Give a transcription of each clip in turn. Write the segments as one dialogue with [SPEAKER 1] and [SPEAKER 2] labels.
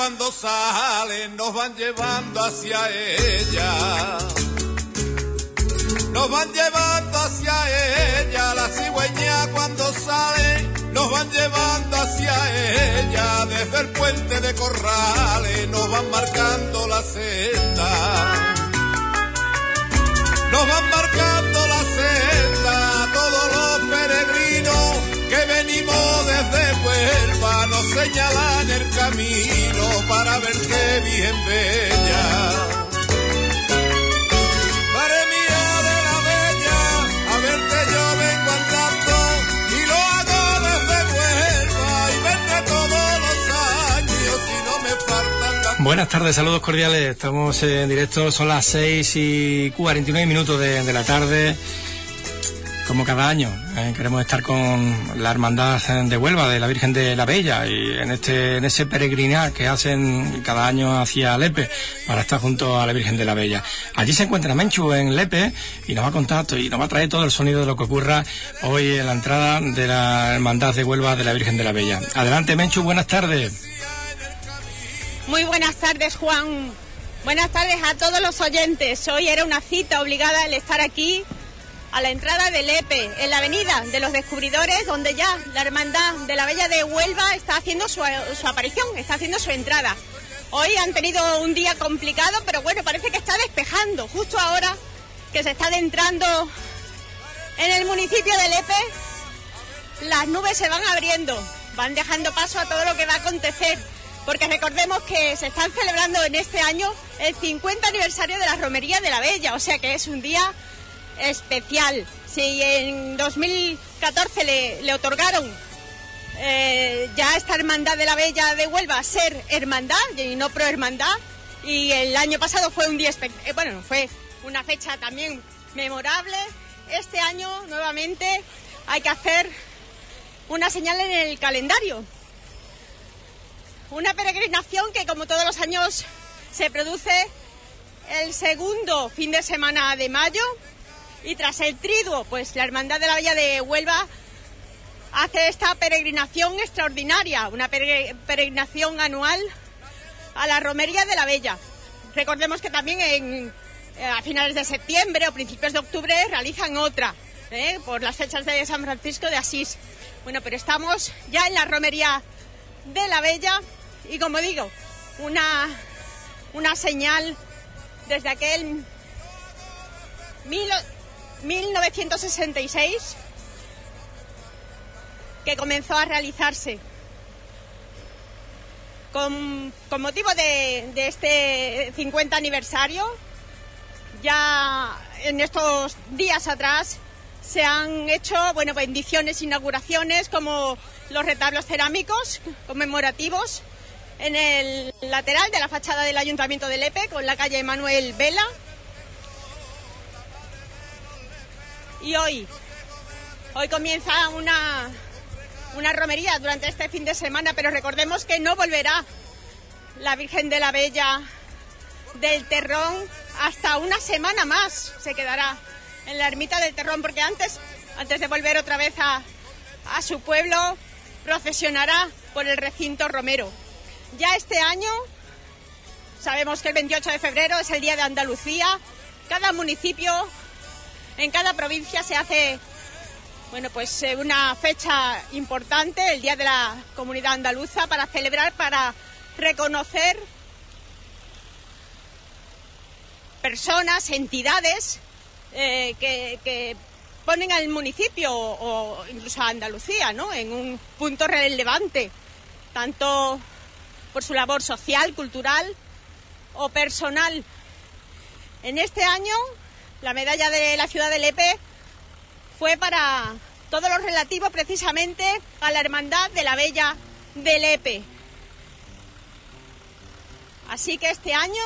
[SPEAKER 1] cuando salen nos van llevando hacia ella. Nos van llevando hacia ella, la cigüeña cuando sale, nos van llevando hacia ella, desde el puente de Corrales nos van marcando la senda. Nos van marcando la senda todos los peregrinos que venimos desde Huelva, nos señalan el camino para ver qué bien bella.
[SPEAKER 2] Buenas tardes, saludos cordiales. Estamos en directo, son las 6 y 49 minutos de, la tarde. Como cada año, eh, queremos estar con la Hermandad de Huelva, de la Virgen de la Bella, y en este en ese peregrinar que hacen cada año hacia Lepe, para estar junto a la Virgen de la Bella. Allí se encuentra Menchu en Lepe y nos va a contar y nos va a traer todo el sonido de lo que ocurra hoy en la entrada de la Hermandad de Huelva de la Virgen de la Bella. Adelante, Menchu, buenas tardes.
[SPEAKER 3] Muy buenas tardes, Juan. Buenas tardes a todos los oyentes. Hoy era una cita obligada el estar aquí a la entrada del EPE, en la avenida de los descubridores, donde ya la Hermandad de la Bella de Huelva está haciendo su, aparición, está haciendo su entrada. Hoy han tenido un día complicado, pero bueno, parece que está despejando. Justo ahora que se está adentrando en el municipio del EPE, las nubes se van abriendo, van dejando paso a todo lo que va a acontecer porque recordemos que se están celebrando en este año el 50 aniversario de la Romería de la Bella, o sea que es un día especial. Si en 2014 le, otorgaron eh, ya esta Hermandad de la Bella de Huelva ser hermandad y no pro hermandad, y el año pasado fue un día, eh, bueno, fue una fecha también memorable, este año nuevamente hay que hacer una señal en el calendario. Una peregrinación que como todos los años se produce el segundo fin de semana de mayo y tras el triduo, pues la Hermandad de la Villa de Huelva hace esta peregrinación extraordinaria, una peregrinación anual a la Romería de la Bella. Recordemos que también en, eh, a finales de septiembre o principios de octubre realizan otra, ¿eh? por las fechas de San Francisco de Asís. Bueno, pero estamos ya en la Romería de la Bella y como digo, una, una señal desde aquel 1966 que comenzó a realizarse. Con, motivo de, de, este 50 aniversario, ya en estos días atrás se han hecho bueno, bendiciones, inauguraciones como los retablos cerámicos conmemorativos en el lateral de la fachada del Ayuntamiento de Lepe, con la calle Manuel Vela. Y hoy, hoy comienza una, una romería durante este fin de semana, pero recordemos que no volverá la Virgen de la Bella del Terrón hasta una semana más se quedará en la ermita del Terrón, porque antes, antes de volver otra vez a, a su pueblo, procesionará por el recinto romero. Ya este año sabemos que el 28 de febrero es el Día de Andalucía. Cada municipio, en cada provincia se hace bueno, pues eh, una fecha importante, el Día de la Comunidad Andaluza, para celebrar, para reconocer personas, entidades eh, que, ponen al municipio o incluso a Andalucía ¿no? en un punto relevante, tanto por su labor social, cultural o personal. En este año, la medalla de la ciudad de Lepe fue para todo lo relativo precisamente a la Hermandad de la Bella de Lepe. Así que este año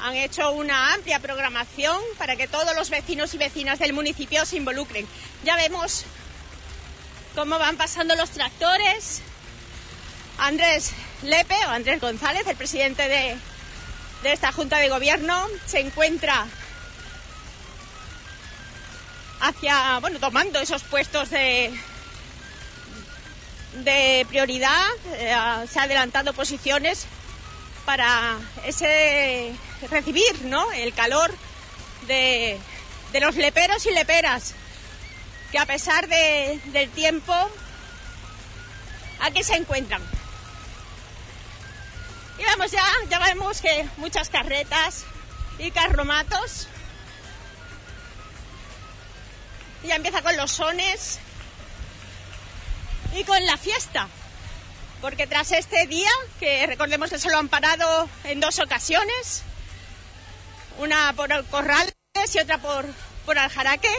[SPEAKER 3] han hecho una amplia programación para que todos los vecinos y vecinas del municipio se involucren. Ya vemos cómo van pasando los tractores, Andrés Lepe o Andrés González, el presidente de, esta Junta de Gobierno, se encuentra hacia, bueno, tomando esos puestos de, de prioridad, eh, se ha adelantado posiciones para ese recibir ¿no? el calor de, de los leperos y leperas, que a pesar de, del tiempo, aquí se encuentran. Y vamos ya, ya vemos que muchas carretas y carromatos. Ya empieza con los sones y con la fiesta. Porque tras este día, que recordemos que se lo han parado en dos ocasiones, una por el Corrales y otra por, por Aljaraque,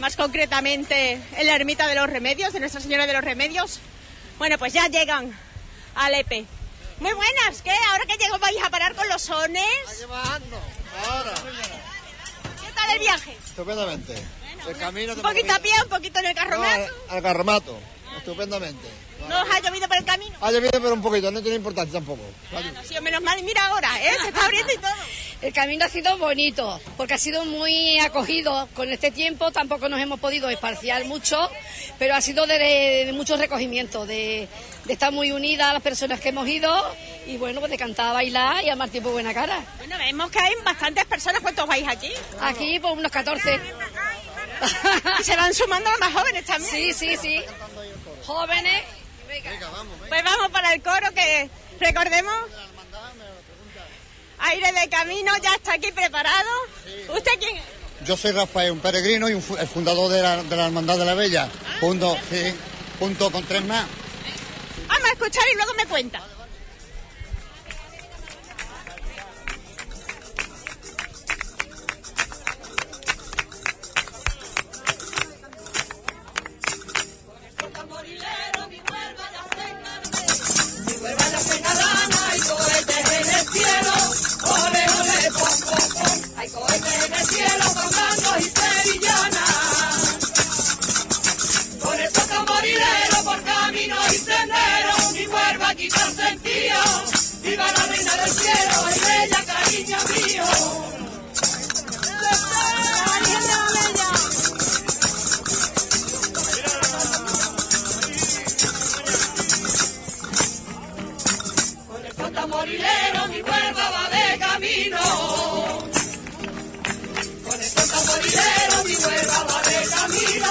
[SPEAKER 3] más concretamente en la Ermita de los Remedios, de Nuestra Señora de los Remedios. Bueno, pues ya llegan al EPE. Muy buenas, ¿qué? Ahora que llego vais a parar con los sones.
[SPEAKER 4] ahora.
[SPEAKER 3] ¿Qué tal el viaje?
[SPEAKER 4] Estupendamente. El camino
[SPEAKER 3] Un poquito a pie, un poquito en el carromato.
[SPEAKER 4] al, al carromato. Estupendamente.
[SPEAKER 3] ¿No os ha llovido por el camino?
[SPEAKER 4] Ha llovido pero un poquito, no tiene importancia tampoco.
[SPEAKER 3] Bueno, sí, menos mal, mira ahora, ¿eh? Se está abriendo y todo.
[SPEAKER 5] El camino ha sido bonito, porque ha sido muy acogido. Con este tiempo tampoco nos hemos podido esparciar mucho, pero ha sido de, de mucho recogimiento, de, de, estar muy unidas las personas que hemos ido y bueno, pues de cantar, bailar y más tiempo buena cara.
[SPEAKER 3] Bueno, vemos que hay bastantes personas. ¿Cuántos vais aquí?
[SPEAKER 5] Aquí, pues unos 14.
[SPEAKER 3] y se van sumando los más jóvenes también.
[SPEAKER 5] Sí, sí, sí. Jóvenes.
[SPEAKER 4] Venga, vamos, venga.
[SPEAKER 3] Pues vamos para el coro que recordemos. Aire de camino ya está aquí preparado. ¿Usted quién es?
[SPEAKER 4] Yo soy Rafael, un peregrino y un fu- el fundador de la, de la Hermandad de la Bella. Junto, sí, junto con tres más.
[SPEAKER 3] Vamos a escuchar y luego me cuenta.
[SPEAKER 6] Con esos tamborileros por camino y sendero, mi cuerpo aquí tan sentido. Viva la reina del cielo, es bella, cariño mío. Tamborileros, mi cuerpo va de camino. Con esos tamborileros, mi cuerpo va de camino.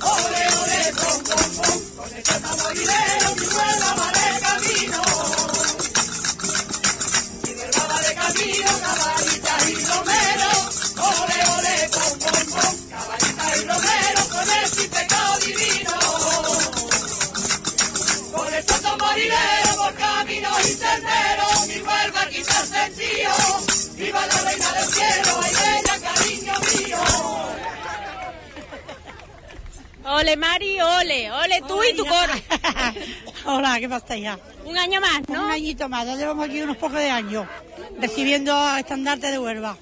[SPEAKER 6] Ole, ole, pom, pom, pom. Con esos tamborileros, mi cuerpo va de camino. Mi cuerpo va de camino, caballita Ole
[SPEAKER 3] Mari, ole, ole tú y tu coro.
[SPEAKER 7] Hola, ¿qué pasa ya?
[SPEAKER 3] Un año más, ¿no?
[SPEAKER 7] Un añito más, ya llevamos aquí unos pocos de años recibiendo a estandarte de Huelva.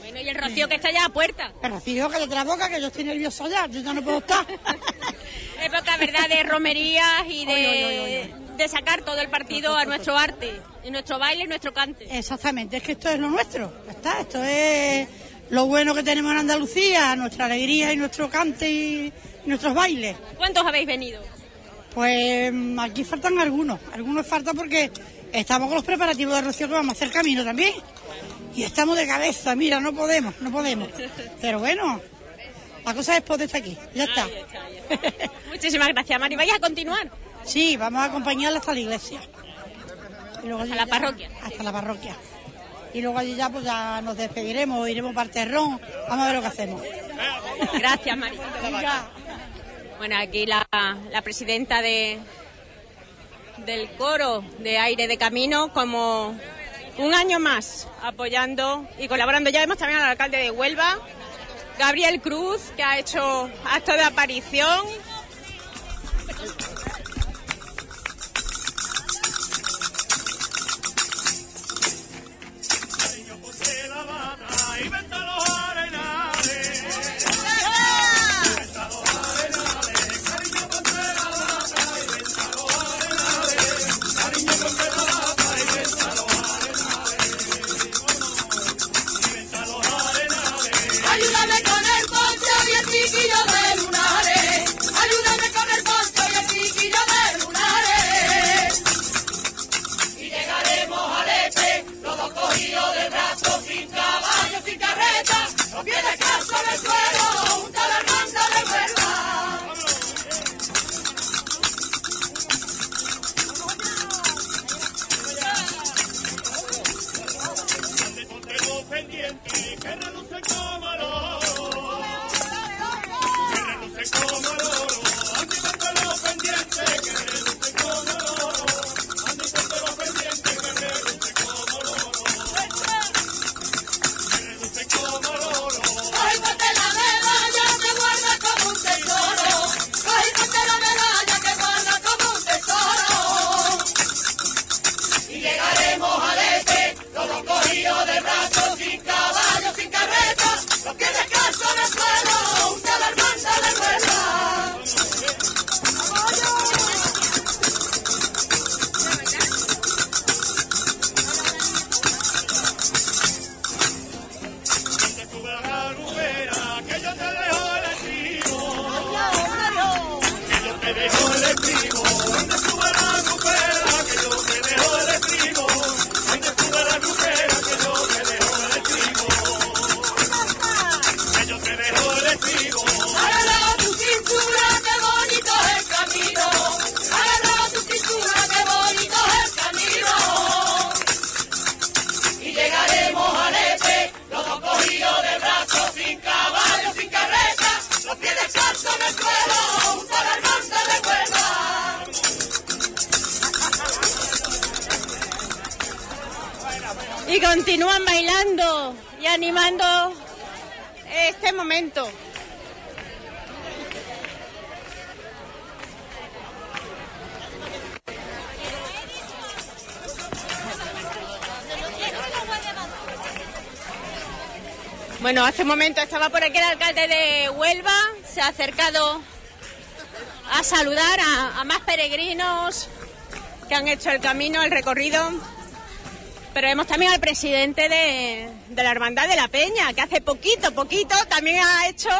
[SPEAKER 3] Bueno, y el rocío que está ya a puerta.
[SPEAKER 7] Pero Rocío, cállate la boca que yo estoy nervioso ya, yo ya no puedo estar.
[SPEAKER 3] Época, ¿verdad?, de romerías y de,
[SPEAKER 7] Oy, oy, oy,
[SPEAKER 3] de sacar todo el partido a nuestro arte, y nuestro baile y nuestro cante.
[SPEAKER 7] Exactamente, es que esto es lo nuestro, ya está, esto es lo bueno que tenemos en Andalucía, nuestra alegría y nuestro cante y, y nuestros bailes.
[SPEAKER 3] ¿Cuántos habéis venido?
[SPEAKER 7] Pues mm, aquí faltan algunos, algunos faltan porque estamos con los preparativos de Rocío que vamos a hacer camino también. Y estamos de cabeza, mira, no podemos, no podemos. Pero bueno, la cosa es poder estar aquí, ya está.
[SPEAKER 3] Muchísimas gracias, Mari. ¿Vais a continuar?
[SPEAKER 7] Sí, vamos a acompañarla hasta la iglesia. Y luego
[SPEAKER 3] Hasta la
[SPEAKER 7] ya-
[SPEAKER 3] parroquia.
[SPEAKER 7] Hasta la parroquia. Y luego allí ya pues ya nos despediremos, iremos para el terrón, vamos a ver lo que hacemos.
[SPEAKER 3] Gracias, Mari. Bueno, aquí la, la presidenta de del coro de aire de camino como un año más apoyando y colaborando. Ya vemos también al alcalde de Huelva, Gabriel Cruz, que ha hecho acto de aparición.
[SPEAKER 6] tío de brazo, sin caballo, sin carreta, no
[SPEAKER 3] pierde caso en el suelo, un tabernáculo. Bueno, hace un momento estaba por aquí el alcalde de Huelva, se ha acercado a saludar a, más peregrinos que han hecho el camino, el recorrido. Pero vemos también al presidente de, de la Hermandad de la Peña, que hace poquito, poquito también ha hecho,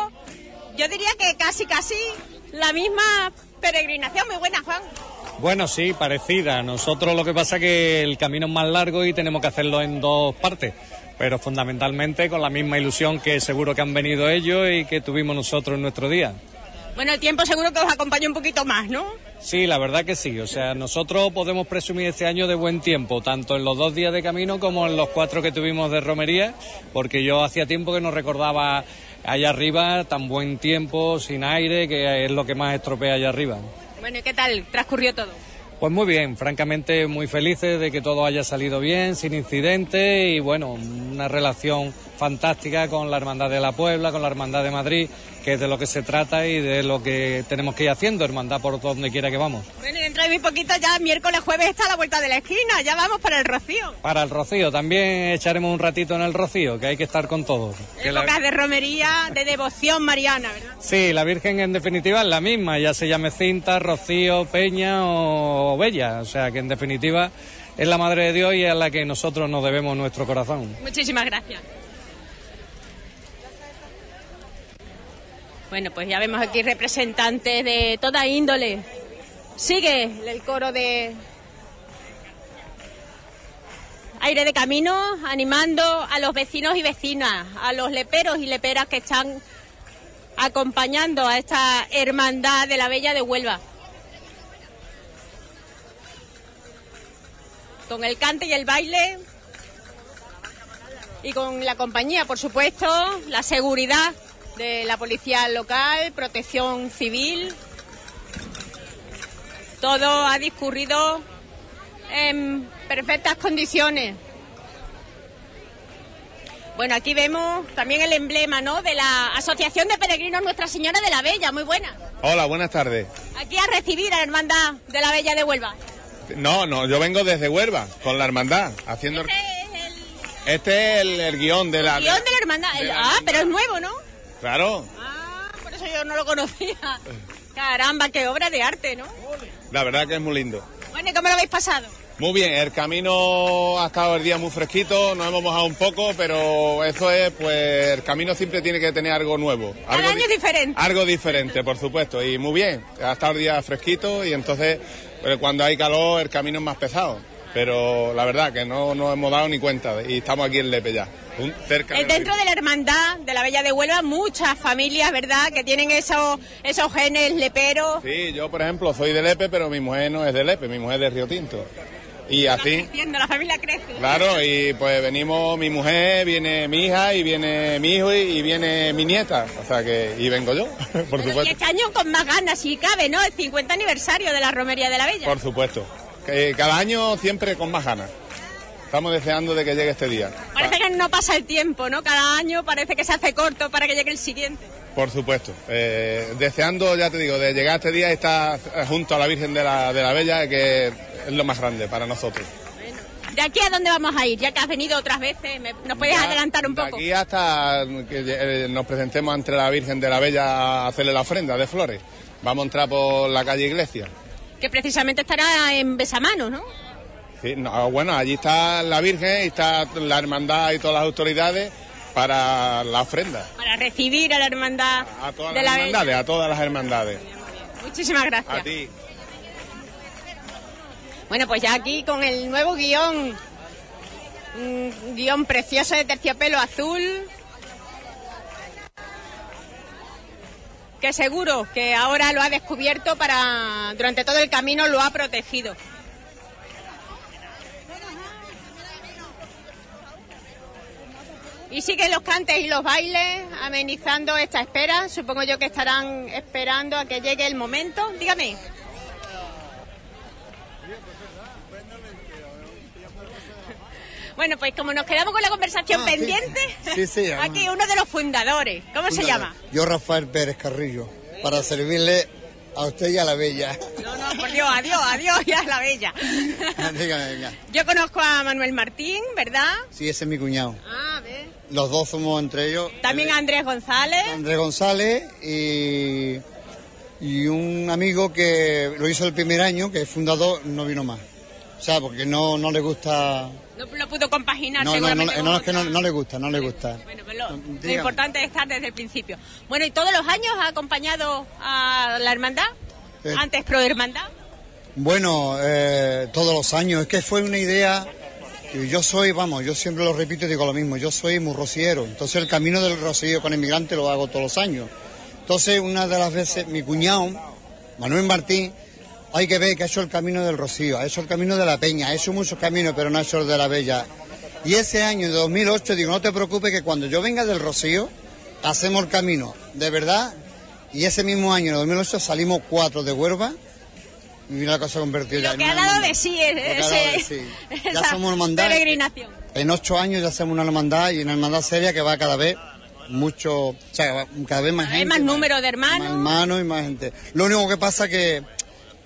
[SPEAKER 3] yo diría que casi, casi la misma peregrinación. Muy buena, Juan.
[SPEAKER 8] Bueno, sí, parecida. Nosotros lo que pasa es que el camino es más largo y tenemos que hacerlo en dos partes, pero fundamentalmente con la misma ilusión que seguro que han venido ellos y que tuvimos nosotros en nuestro día.
[SPEAKER 3] Bueno, el tiempo seguro que os acompaña un poquito más, ¿no?
[SPEAKER 8] Sí, la verdad que sí. O sea, nosotros podemos presumir este año de buen tiempo, tanto en los dos días de camino como en los cuatro que tuvimos de romería, porque yo hacía tiempo que no recordaba allá arriba tan buen tiempo, sin aire, que es lo que más estropea allá arriba.
[SPEAKER 3] Bueno, ¿y qué tal transcurrió todo?
[SPEAKER 8] Pues muy bien, francamente muy felices de que todo haya salido bien, sin incidentes y bueno, una relación fantástica con la Hermandad de la Puebla, con la Hermandad de Madrid, que es de lo que se trata y de lo que tenemos que ir haciendo, hermandad por donde quiera que vamos.
[SPEAKER 3] Bueno, y dentro de muy poquito ya miércoles, jueves está a la vuelta de la esquina, ya vamos para el Rocío.
[SPEAKER 8] Para el Rocío, también echaremos un ratito en el Rocío, que hay que estar con todos. Que la-
[SPEAKER 3] Épocas de romería, de devoción mariana, ¿verdad?
[SPEAKER 8] Sí, la Virgen en definitiva es la misma, ya se llame Cinta, Rocío, Peña o Bella, o sea que en definitiva es la Madre de Dios y es a la que nosotros nos debemos nuestro corazón.
[SPEAKER 3] Muchísimas gracias. Bueno, pues ya vemos aquí representantes de toda índole. Sigue el coro de Aire de Camino animando a los vecinos y vecinas, a los leperos y leperas que están acompañando a esta hermandad de la Bella de Huelva. Con el cante y el baile y con la compañía, por supuesto, la seguridad de la policía local, protección civil. Todo ha discurrido en perfectas condiciones. Bueno, aquí vemos también el emblema, ¿no? De la Asociación de Peregrinos Nuestra Señora de la Bella, muy buena.
[SPEAKER 9] Hola, buenas tardes.
[SPEAKER 3] Aquí a recibir a la hermandad de la Bella de Huelva.
[SPEAKER 9] No, no, yo vengo desde Huelva, con la hermandad, haciendo...
[SPEAKER 3] Este es el
[SPEAKER 9] Este es el, el guion de la...
[SPEAKER 3] guion de la hermandad.
[SPEAKER 9] de
[SPEAKER 3] El-
[SPEAKER 9] la
[SPEAKER 3] ah,
[SPEAKER 9] hermandad.
[SPEAKER 3] pero es nuevo, ¿no?
[SPEAKER 9] Claro,
[SPEAKER 3] Ah, por eso yo no lo conocía. Caramba, qué obra de arte, ¿no?
[SPEAKER 9] la verdad que es muy lindo.
[SPEAKER 3] Bueno, ¿y cómo lo habéis pasado?
[SPEAKER 9] Muy bien, el camino ha estado el día muy fresquito, nos hemos mojado un poco, pero eso es, pues el camino siempre tiene que tener algo nuevo.
[SPEAKER 3] Cada
[SPEAKER 9] algo
[SPEAKER 3] año
[SPEAKER 9] di-
[SPEAKER 3] es diferente.
[SPEAKER 9] Algo diferente, por supuesto, y muy bien, ha estado el día fresquito y entonces pues, cuando hay calor el camino es más pesado. Pero la verdad que no nos hemos dado ni cuenta y estamos aquí en Lepe ya, un- cerca
[SPEAKER 3] Eh, Dentro de la hermandad de la Bella de Huelva, muchas familias, ¿verdad?, que tienen esos, esos genes leperos.
[SPEAKER 9] Sí, yo por ejemplo soy de Lepe, pero mi mujer no es de Lepe, mi mujer es de Río Tinto. Y así,
[SPEAKER 3] Creciendo, la familia crece.
[SPEAKER 9] claro, y pues venimos mi mujer, viene mi hija y viene mi hijo y, y viene mi nieta, o sea que, y vengo yo, por
[SPEAKER 3] Bueno, y
[SPEAKER 9] supuesto.
[SPEAKER 3] este año con más ganas, si cabe, ¿no? El 50 aniversario de la Romería de la Bella.
[SPEAKER 9] Por supuesto. Que cada año siempre con más ganas. Estamos deseando de que llegue este día.
[SPEAKER 3] Parece que no pasa el tiempo, ¿no? Cada año parece que se hace corto para que llegue el siguiente.
[SPEAKER 9] Por supuesto. Eh, deseando, ya te digo, de llegar este día y estar junto a la Virgen de la, de la Bella, que es lo más grande para nosotros.
[SPEAKER 3] ¿De aquí a dónde vamos a ir? Ya que has venido otras veces, ¿me- ¿nos puedes
[SPEAKER 9] Ya,
[SPEAKER 3] adelantar un
[SPEAKER 9] de
[SPEAKER 3] poco?
[SPEAKER 9] aquí hasta que eh, nos presentemos ante la Virgen de la Bella a hacerle la ofrenda de flores. Vamos a entrar por la calle Iglesia.
[SPEAKER 3] Que precisamente estará en Besamano, ¿no?
[SPEAKER 9] Sí, no, bueno, allí está la Virgen y está la hermandad y todas las autoridades para la ofrenda.
[SPEAKER 3] Para recibir a la hermandad
[SPEAKER 9] A todas
[SPEAKER 3] de
[SPEAKER 9] las
[SPEAKER 3] la Bella.
[SPEAKER 9] hermandades, a todas las hermandades.
[SPEAKER 3] Muchísimas gracias.
[SPEAKER 9] A ti.
[SPEAKER 3] Bueno, pues ya aquí con el nuevo guion, un guion precioso de terciopelo azul, que seguro que ahora lo ha descubierto para, durante todo el camino lo ha protegido. Y siguen los cantes y los bailes amenizando esta espera. Supongo yo que estarán esperando a que llegue el momento. Dígame. Bueno, pues como nos quedamos con la conversación
[SPEAKER 4] Ah,
[SPEAKER 3] pendiente,
[SPEAKER 4] Sí, sí, además.
[SPEAKER 3] aquí uno de los fundadores, ¿cómo se llama?
[SPEAKER 4] Yo, Rafael Pérez Carrillo, para servirle a usted y a la bella.
[SPEAKER 3] No, no, por Dios, adiós, adiós, ya la bella.
[SPEAKER 4] Dígame, venga.
[SPEAKER 3] Yo conozco a Manuel Martín, ¿verdad?
[SPEAKER 4] Sí, ese es mi cuñado.
[SPEAKER 3] Ah, a ver.
[SPEAKER 4] Los dos somos entre ellos.
[SPEAKER 3] También a Andrés González.
[SPEAKER 4] Andrés González y, y un amigo que lo hizo el primer año, que es fundador, no vino más. O sea, porque no, no le gusta...
[SPEAKER 3] No lo pudo compaginar
[SPEAKER 4] No, no, no,
[SPEAKER 3] seguramente
[SPEAKER 4] no,
[SPEAKER 3] con
[SPEAKER 4] es que no, no le gusta, no le gusta.
[SPEAKER 3] Bueno, pues lo, lo importante es estar desde el principio. Bueno, ¿y todos los años ha acompañado a la hermandad?
[SPEAKER 4] Eh.
[SPEAKER 3] Antes pro hermandad.
[SPEAKER 4] Bueno, eh, todos los años, es que fue una idea, y yo soy, vamos, yo siempre lo repito y digo lo mismo, yo soy muy rociero, entonces el camino del rocío con inmigrante lo hago todos los años. Entonces una de las veces mi cuñado, Manuel Martín, hay que ver que ha hecho el camino del rocío, ha hecho el camino de la peña, ha hecho muchos caminos, pero no ha hecho el de la bella. Y ese año, de 2008, digo, no te preocupes que cuando yo venga del rocío, hacemos el camino, de verdad. Y ese mismo año, en 2008, salimos cuatro de Huelva, y mira la cosa convertida
[SPEAKER 3] Lo que ha dado
[SPEAKER 4] hermandad.
[SPEAKER 3] de sí es
[SPEAKER 4] Lo que ha dado de
[SPEAKER 3] ese-
[SPEAKER 4] sí. Ya somos hermandad.
[SPEAKER 3] peregrinación.
[SPEAKER 4] En ocho años ya hacemos una hermandad y una hermandad seria que va cada vez mucho, o sea, cada vez más
[SPEAKER 3] Hay
[SPEAKER 4] gente.
[SPEAKER 3] más número de
[SPEAKER 4] Más
[SPEAKER 3] hermanos.
[SPEAKER 4] hermanos y más gente. Lo único que pasa que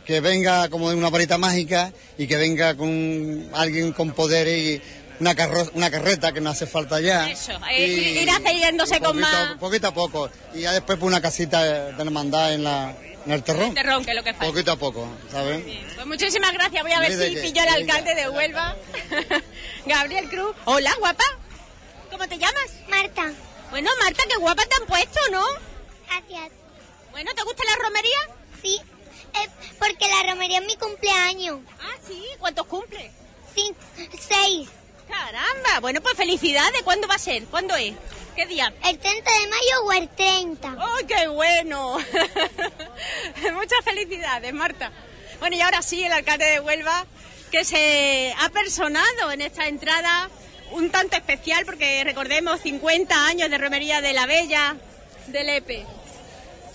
[SPEAKER 4] que venga como de una varita mágica y que venga con alguien con poder y una, carro- una carreta que no hace falta ya.
[SPEAKER 3] Eso, eh, ir accediéndose con más-
[SPEAKER 4] Poquito a poco. Y ya después pues, una casita de hermandad en, la, en el terrón.
[SPEAKER 3] Terrón, que es lo que falta.
[SPEAKER 4] Poquito a poco, ¿sabes?
[SPEAKER 3] Pues muchísimas gracias. Voy a ver si pillo al alcalde de Huelva, Gabriel Cruz. Hola, guapa. ¿Cómo te llamas?
[SPEAKER 10] Marta,
[SPEAKER 3] Bueno, Marta, qué guapa te han puesto, ¿no?
[SPEAKER 10] gracias.
[SPEAKER 3] Bueno, ¿te gusta la romería?
[SPEAKER 10] Sí, porque la romería es mi cumpleaños.
[SPEAKER 3] Ah, sí. ¿Cuántos cumple?
[SPEAKER 10] Cinco, seis.
[SPEAKER 3] Caramba. Bueno, pues felicidades. ¿Cuándo va a ser? ¿Cuándo es? ¿Qué día?
[SPEAKER 10] ¿El 30 de mayo o el 30?
[SPEAKER 3] ¡Oh, qué bueno! Muchas felicidades, Marta. Bueno, y ahora sí, el alcalde de Huelva, que se ha personado en esta entrada un tanto especial, porque recordemos 50 años de romería de la Bella, del EPE.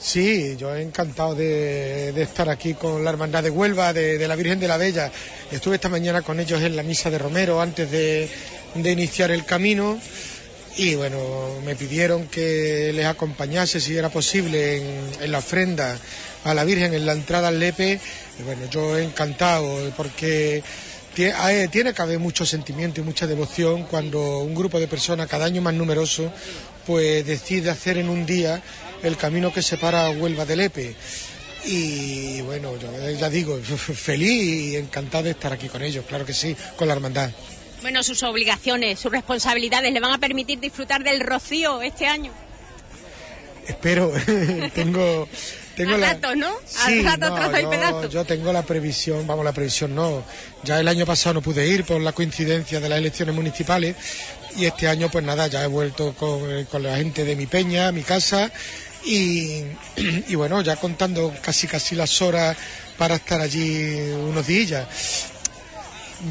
[SPEAKER 11] Sí, yo he encantado de, estar aquí con la Hermandad de Huelva, de, la Virgen de la Bella. Estuve esta mañana con ellos en la misa de Romero antes de, iniciar el camino y bueno, me pidieron que les acompañase si era posible en, en la ofrenda a la Virgen en la entrada al Lepe. Y bueno, yo encantado porque eh, tiene que haber mucho sentimiento y mucha devoción cuando un grupo de personas, cada año más numeroso, pues decide hacer en un día el camino que separa Huelva del Lepe. Y bueno, yo ya digo, feliz y encantado de estar aquí con ellos, claro que sí, con la hermandad.
[SPEAKER 3] Bueno, sus obligaciones, sus responsabilidades le van a permitir disfrutar del rocío este año.
[SPEAKER 11] Espero, tengo, tengo
[SPEAKER 3] A
[SPEAKER 11] la...
[SPEAKER 3] ratos, ¿no? A y
[SPEAKER 11] yo,
[SPEAKER 3] pedazo.
[SPEAKER 11] yo tengo la previsión, vamos, la previsión no. Ya el año pasado no pude ir por la coincidencia de las elecciones municipales y este año pues nada, ya he vuelto con, con la gente de mi peña, mi casa y, bueno, ya contando casi casi las horas para estar allí unos días.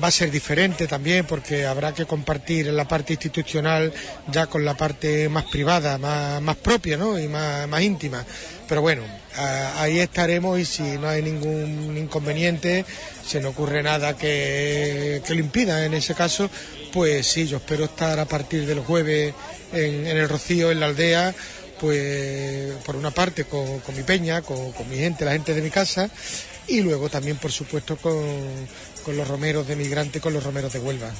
[SPEAKER 11] Va a ser diferente también porque habrá que compartir la parte institucional ya con la parte más privada, más, más propia ¿no? y más, más íntima. Pero bueno, ahí estaremos y si no hay ningún inconveniente, se no ocurre nada que, que lo impida en ese caso, pues sí, yo espero estar a partir del jueves en el Rocío, en la aldea, pues por una parte con, con mi peña, con, con mi gente, la gente de mi casa, y luego también, por supuesto, con, con los romeros de migrante, con los romeros de Huelva.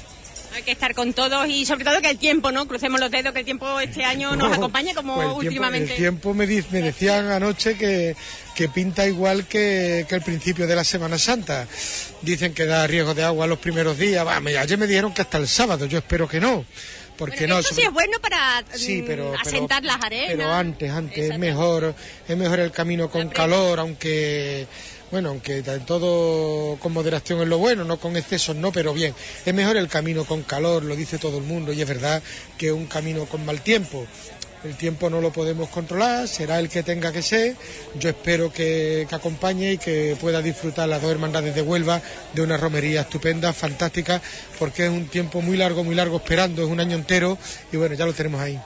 [SPEAKER 3] Hay que estar con todos y sobre todo que el tiempo, ¿no? Crucemos los dedos, que el tiempo este año nos
[SPEAKER 11] No,
[SPEAKER 3] acompañe como
[SPEAKER 11] pues el tiempo-
[SPEAKER 3] últimamente.
[SPEAKER 11] el tiempo me, di- me decían anoche que, que pinta igual que, que el principio de la Semana Santa. Dicen que da riesgo de agua los primeros días. Me- ayer me dijeron que hasta el sábado, yo espero que no. Porque
[SPEAKER 3] Bueno,
[SPEAKER 11] no,
[SPEAKER 3] eso sí es bueno para
[SPEAKER 11] Sí,
[SPEAKER 3] mm,
[SPEAKER 11] pero, pero-
[SPEAKER 3] asentar las arenas.
[SPEAKER 11] Pero antes, antes, es mejor, es mejor el camino con calor, aunque, bueno, aunque todo con moderación es lo bueno, no con excesos, no, pero bien. Es mejor el camino con calor, lo dice todo el mundo, y es verdad que un camino con mal tiempo. El tiempo no lo podemos controlar, será el que tenga que ser. Yo espero que, que acompañe y que pueda disfrutar las dos hermandades de Huelva de una romería estupenda, fantástica, porque es un tiempo muy largo, muy largo esperando, es un año entero y bueno, ya lo tenemos ahí.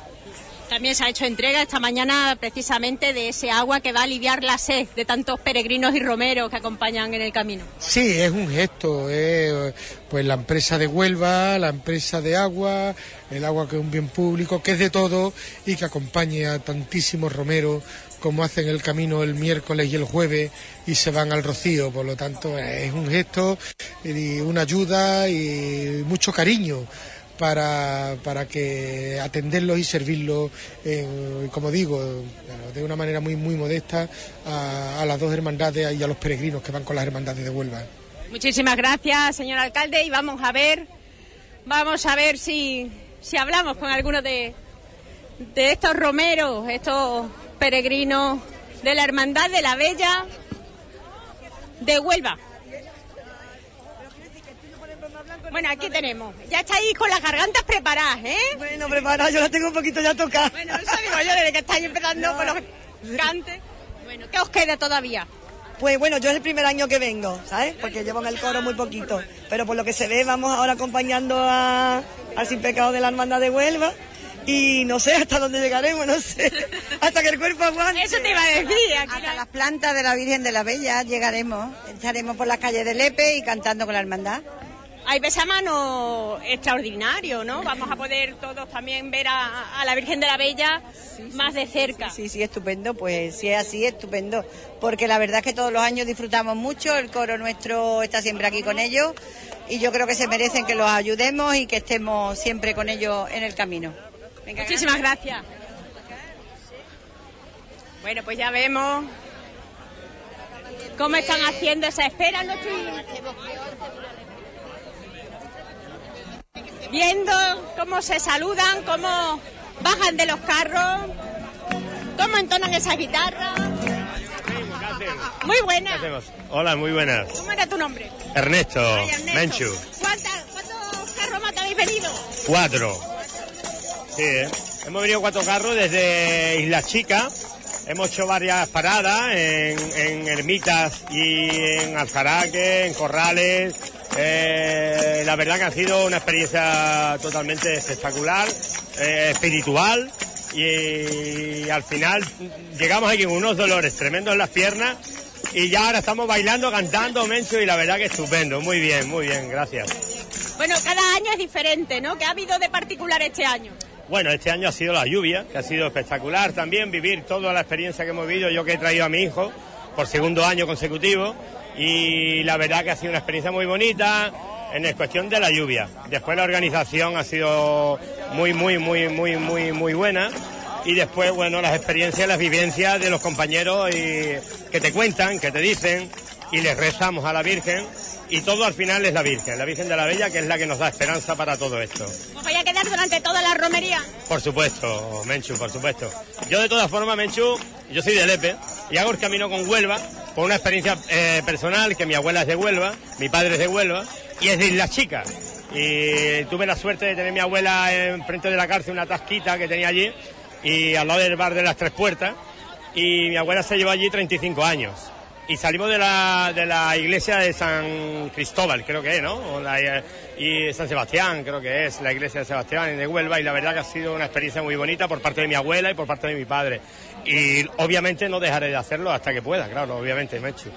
[SPEAKER 3] También se ha hecho entrega esta mañana precisamente de ese agua que va a aliviar la sed de tantos peregrinos y romeros que acompañan en el camino.
[SPEAKER 11] Sí, es un gesto, es, pues la empresa de Huelva, la empresa de agua, el agua que es un bien público, que es de todo y que acompañe a tantísimos romeros como hacen el camino el miércoles y el jueves y se van al rocío. Por lo tanto, es un gesto y una ayuda y mucho cariño para, para que atenderlos y servirlos, como digo, de una manera muy, muy modesta a, a las dos hermandades y a los peregrinos que van con las hermandades de Huelva.
[SPEAKER 3] Muchísimas gracias, señor alcalde, y vamos a ver, vamos a ver si, si hablamos con alguno de, de estos romeros, estos peregrinos de la Hermandad de la Bella de Huelva. Bueno, aquí tenemos. Ya estáis con las gargantas preparadas, ¿eh?
[SPEAKER 12] Bueno, preparadas, yo las tengo un poquito ya tocadas.
[SPEAKER 3] Bueno, eso digo yo, desde que estáis empezando con los cantes. Bueno, ¿qué os queda todavía?
[SPEAKER 12] Pues bueno, yo es el primer año que vengo, ¿sabes? Porque llevo en el coro muy poquito. Pero por lo que se ve, vamos ahora acompañando a, al Sin Pecado de la Hermandad de Huelva. Y no sé hasta dónde llegaremos, no sé. Hasta que el cuerpo aguante.
[SPEAKER 3] Eso te iba a decir. Aquí
[SPEAKER 13] Hasta las plantas de la Virgen de la Bella llegaremos. Estaremos por las calles de Lepe y cantando con la hermandad.
[SPEAKER 3] Hay mano extraordinario, ¿no? Vamos a poder todos también ver a, a la Virgen de la Bella más de cerca.
[SPEAKER 13] Sí, sí, estupendo. Pues si es así, estupendo. Porque la verdad es que todos los años disfrutamos mucho. El coro nuestro está siempre aquí con ellos. Y yo creo que se merecen que los ayudemos y que estemos siempre con ellos en el camino. Venga,
[SPEAKER 3] Muchísimas gracias. Bueno, pues ya vemos cómo están haciendo esa espera. No estoy viendo cómo se saludan, cómo bajan de los carros, cómo entonan esa guitarra. Muy buena.
[SPEAKER 14] Hola, muy buenas.
[SPEAKER 3] ¿Cómo era tu nombre?
[SPEAKER 14] Ernesto,
[SPEAKER 3] Ay, Ernesto.
[SPEAKER 14] Menchu.
[SPEAKER 3] ¿Cuánta- ¿Cuántos carros más te habéis venido?
[SPEAKER 14] Cuatro. Sí, ¿eh? hemos venido cuatro carros desde Isla Chica. Hemos hecho varias paradas en, en ermitas y en Alzaraque, en Corrales. Eh, la verdad que ha sido una experiencia totalmente espectacular, eh, espiritual. Y, al final llegamos aquí con unos dolores tremendos en las piernas. Y ya ahora estamos bailando, cantando, Mencho, y la verdad que estupendo. Muy bien, muy bien, gracias.
[SPEAKER 3] Bueno, cada año es diferente, ¿no? ¿Qué ha habido de particular este año?
[SPEAKER 14] Bueno, este año ha sido la lluvia, que ha sido espectacular también, vivir toda la experiencia que hemos vivido, yo que he traído a mi hijo por segundo año consecutivo, y la verdad que ha sido una experiencia muy bonita en cuestión de la lluvia. Después la organización ha sido muy, muy, muy, muy, muy, muy buena. Y después, bueno, las experiencias, las vivencias de los compañeros y que te cuentan, que te dicen, y les rezamos a la Virgen. Y todo al final es la Virgen, la Virgen de la Bella, que es la que nos da esperanza para todo esto.
[SPEAKER 3] ¿Os vais a quedar durante toda la romería?
[SPEAKER 14] Por supuesto, Menchu, por supuesto. Yo de todas formas, Menchu, yo soy de Lepe y hago el camino con Huelva por una experiencia eh, personal, que mi abuela es de Huelva, mi padre es de Huelva y es de Islas Chicas. Y tuve la suerte de tener mi abuela enfrente de la cárcel, una tasquita que tenía allí y al lado del bar de las Tres Puertas. Y mi abuela se llevó allí 35 años. Y salimos de la, de la iglesia de San Cristóbal, creo que es, ¿no? La- y San Sebastián, creo que es la iglesia de Sebastián de Huelva. Y la verdad que ha sido una experiencia muy bonita por parte de mi abuela y por parte de mi padre. Y obviamente no dejaré de hacerlo hasta que pueda, claro, obviamente, Mechu.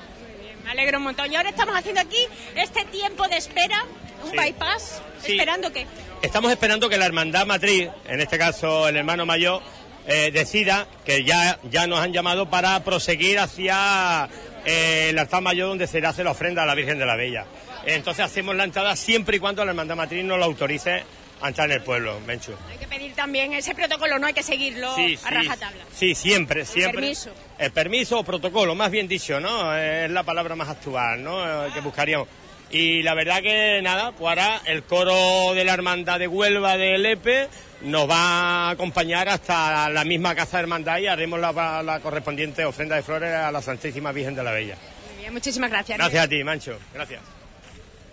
[SPEAKER 3] Me alegro un montón. Y ahora estamos haciendo aquí este tiempo de espera, un
[SPEAKER 14] Sí.
[SPEAKER 3] bypass,
[SPEAKER 14] Sí.
[SPEAKER 3] esperando que...
[SPEAKER 14] Estamos esperando que la hermandad matriz, en este caso el hermano mayor, eh, decida que ya, ya nos han llamado para proseguir hacia eh, el altar mayor donde se le hace la ofrenda a la Virgen de la Bella. Entonces hacemos la entrada siempre y cuando la hermandad matriz nos lo autorice a entrar en el pueblo, Menchu.
[SPEAKER 3] Hay que pedir también ese protocolo, no hay que seguirlo
[SPEAKER 14] Sí,
[SPEAKER 3] a
[SPEAKER 14] sí.
[SPEAKER 3] rajatabla.
[SPEAKER 14] Sí, siempre, siempre.
[SPEAKER 3] permiso.
[SPEAKER 14] El permiso o protocolo, más bien dicho, ¿no? Es la palabra más actual, ¿no? Eh, Que buscaríamos. Y la verdad que nada, pues ahora el coro de la hermandad de Huelva de Lepe nos va a acompañar hasta la misma casa de hermandad y haremos la, la correspondiente ofrenda de flores a la Santísima Virgen de la Bella.
[SPEAKER 3] Muy bien, muchísimas gracias.
[SPEAKER 14] Gracias a ti, Mancho. Gracias.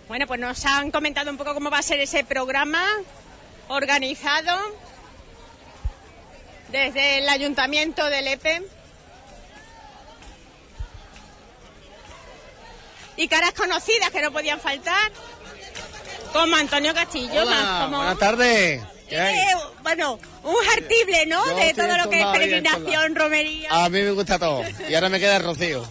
[SPEAKER 3] Bueno, pues nos han comentado un poco cómo va a ser ese programa organizado desde el Ayuntamiento de Lepe. Y caras conocidas que no podían faltar, como Antonio Castillo.
[SPEAKER 15] Hola,
[SPEAKER 3] más como-
[SPEAKER 15] buenas tardes.
[SPEAKER 3] Eh, bueno, un jartible, ¿no?
[SPEAKER 15] Yo
[SPEAKER 3] de todo lo que es peregrinación, romería.
[SPEAKER 15] A mí me gusta todo. Y ahora me queda el rocío.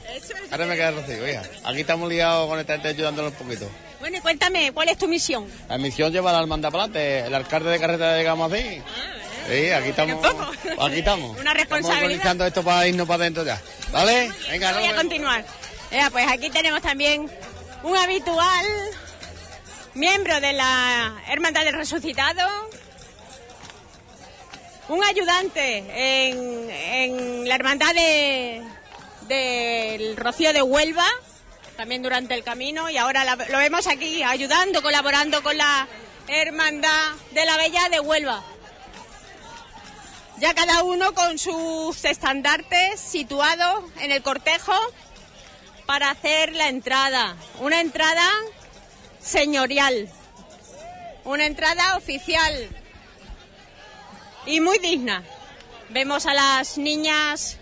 [SPEAKER 15] Ahora me queda el rocío, hija. Aquí estamos liados con esta gente ayudándonos un poquito.
[SPEAKER 3] Bueno, y cuéntame, ¿cuál es tu misión?
[SPEAKER 15] La misión lleva la hermandad adelante. El alcalde de carretera de Gamasí. Sí, aquí estamos. Aquí estamos.
[SPEAKER 3] Una
[SPEAKER 15] Estamos
[SPEAKER 3] responsabilidad.
[SPEAKER 15] organizando esto para irnos para adentro ya. ¿Vale? Venga,
[SPEAKER 3] Voy a continuar. Venga, pues aquí tenemos también un habitual miembro de la Hermandad del Resucitado, un ayudante en, la Hermandad de- del Rocío de Huelva, también durante el camino, y ahora lo vemos aquí ayudando, colaborando con la Hermandad de la Bella de Huelva. Ya cada uno con sus estandartes situados en el cortejo para hacer la entrada. Una entrada señorial. Una entrada oficial. Y muy digna. Vemos a las niñas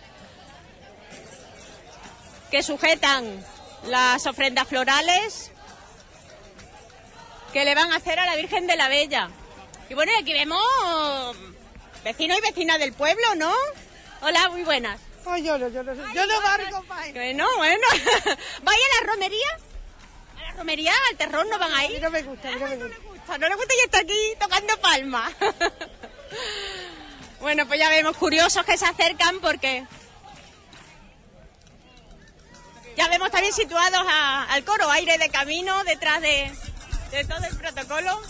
[SPEAKER 3] que sujetan las ofrendas florales que le van a hacer a la Virgen de la Bella. Y bueno, aquí vemos vecinos y vecinas del pueblo, ¿no? Hola, muy buenas.
[SPEAKER 7] Ay, yo no, yo no, yo no barco,
[SPEAKER 3] Bueno, bueno. ¿Vaya a la romería? ¿A la romería? ¿Al terror no van a ir?
[SPEAKER 7] no me gusta, no me
[SPEAKER 3] gusta. No le gusta y está aquí tocando palmas. bueno, pues ya vemos curiosos que se acercan porque... Ya vemos también situados al coro, aire de camino detrás de, de todo el protocolo.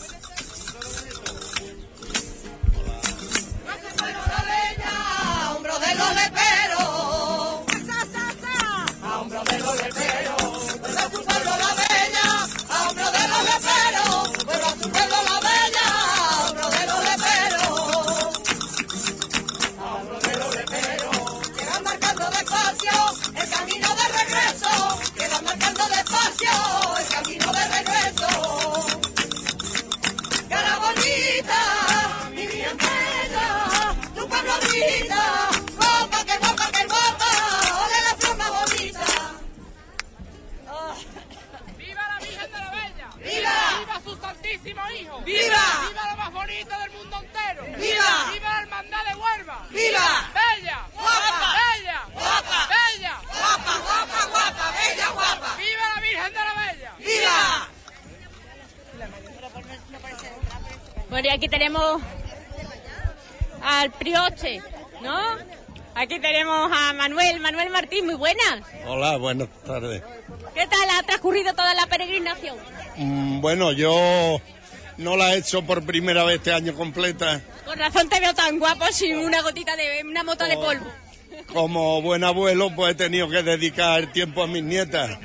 [SPEAKER 16] Hola, buenas tardes.
[SPEAKER 3] ¿Qué tal ha transcurrido toda la peregrinación?
[SPEAKER 16] Mm, Bueno, yo no la he hecho por primera vez este año completa.
[SPEAKER 3] Con razón te veo tan guapo sin una gotita de una mota de polvo.
[SPEAKER 16] Como buen abuelo, pues he tenido que dedicar tiempo a mis nietas.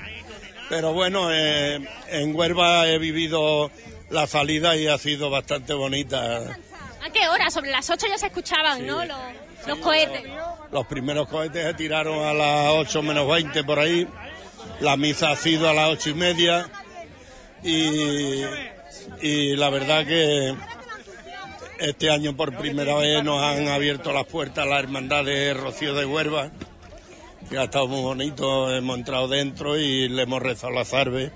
[SPEAKER 16] Pero bueno, eh, en Huelva he vivido la salida y ha sido bastante bonita.
[SPEAKER 3] ¿A qué hora? Sobre las 8 ya se escuchaban, ¿no? Los, los cohetes.
[SPEAKER 16] Los primeros cohetes se tiraron a las 8 menos 20 por ahí. La misa ha sido a las ocho y media. Y, y la verdad que este año por primera vez nos han abierto las puertas a la hermandad de Rocío de Huelva. Que ha estado muy bonito. Hemos entrado dentro y le hemos rezado la salve.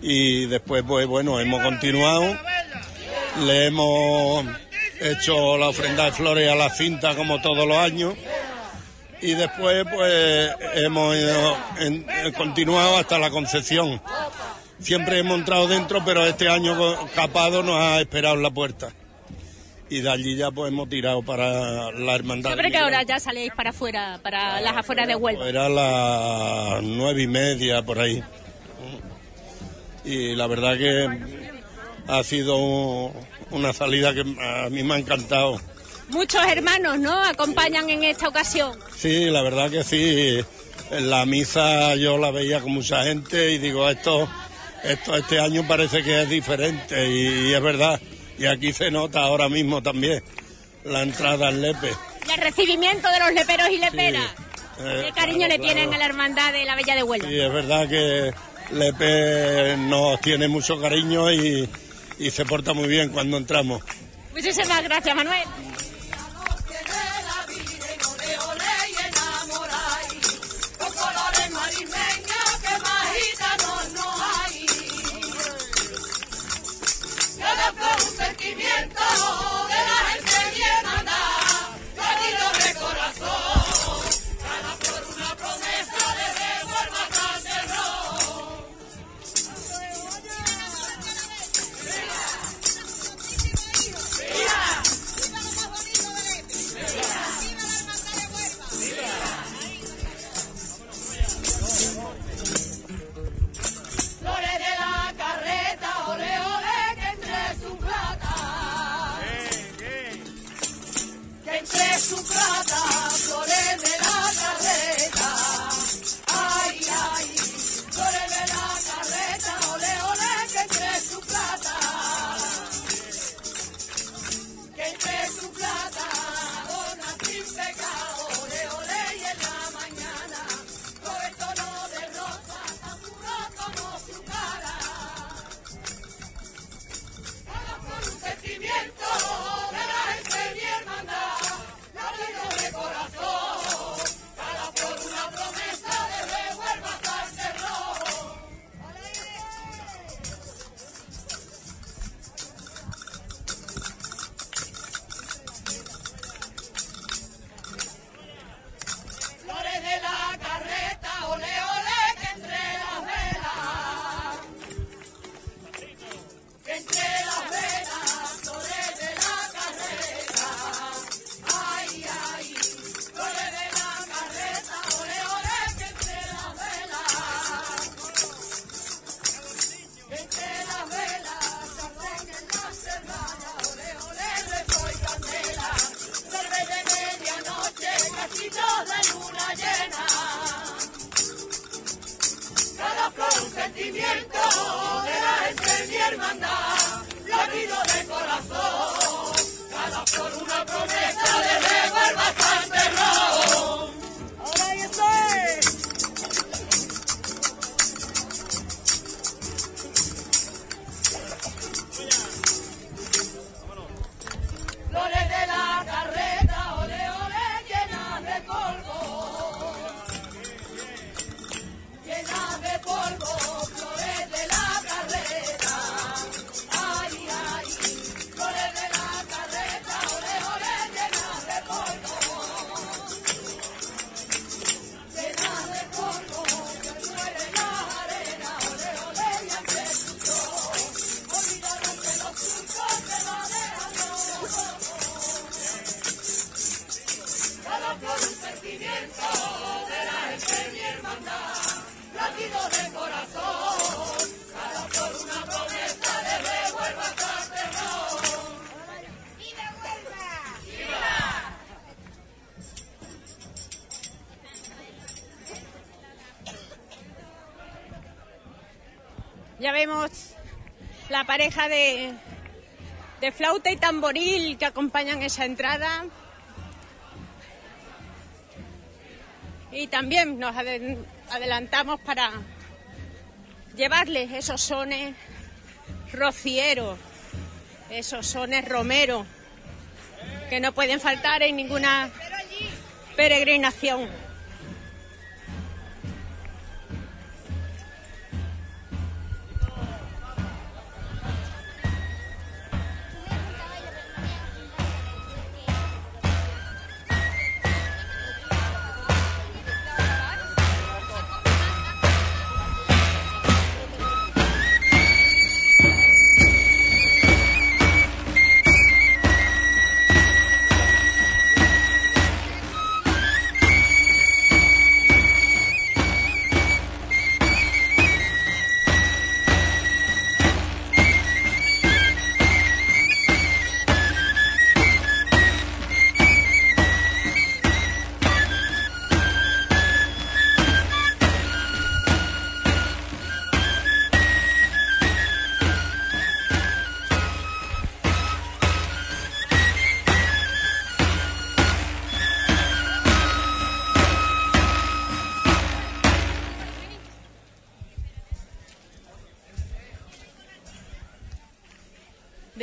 [SPEAKER 16] Y después, pues bueno, hemos continuado. Le hemos hecho la ofrenda de flores a la cinta como todos los años. Y después, pues hemos en- eh, continuado hasta la Concepción. Siempre hemos entrado dentro, pero este año Capado nos ha esperado en la puerta. Y de allí ya pues hemos tirado para la hermandad.
[SPEAKER 3] ¿Sobre
[SPEAKER 16] de
[SPEAKER 3] qué
[SPEAKER 16] Miguel.
[SPEAKER 3] hora ya saléis para afuera, para las afueras de Huelva?
[SPEAKER 16] Era las nueve y media por ahí. Y la verdad que ha sido un- una salida que a mí me ha encantado.
[SPEAKER 3] Muchos hermanos, ¿no? Acompañan en esta ocasión.
[SPEAKER 16] Sí, la verdad que sí. En la misa yo la veía con mucha gente y digo, esto, esto este año parece que es diferente y, es verdad. Y aquí se nota ahora mismo también la entrada al Lepe.
[SPEAKER 3] Y el recibimiento de los leperos y leperas.
[SPEAKER 16] Eh,
[SPEAKER 3] ¿Qué cariño
[SPEAKER 16] claro,
[SPEAKER 3] le tienen
[SPEAKER 16] claro.
[SPEAKER 3] a la hermandad de la Bella de Huelva?
[SPEAKER 16] Sí, es verdad que Lepe nos tiene mucho cariño y, y se porta muy bien cuando entramos.
[SPEAKER 3] Muchísimas gracias, Manuel. pareja de, de flauta y tamboril que acompañan esa entrada. Y también nos adelantamos para llevarles esos sones rocieros, esos sones romeros, que no pueden faltar en ninguna peregrinación.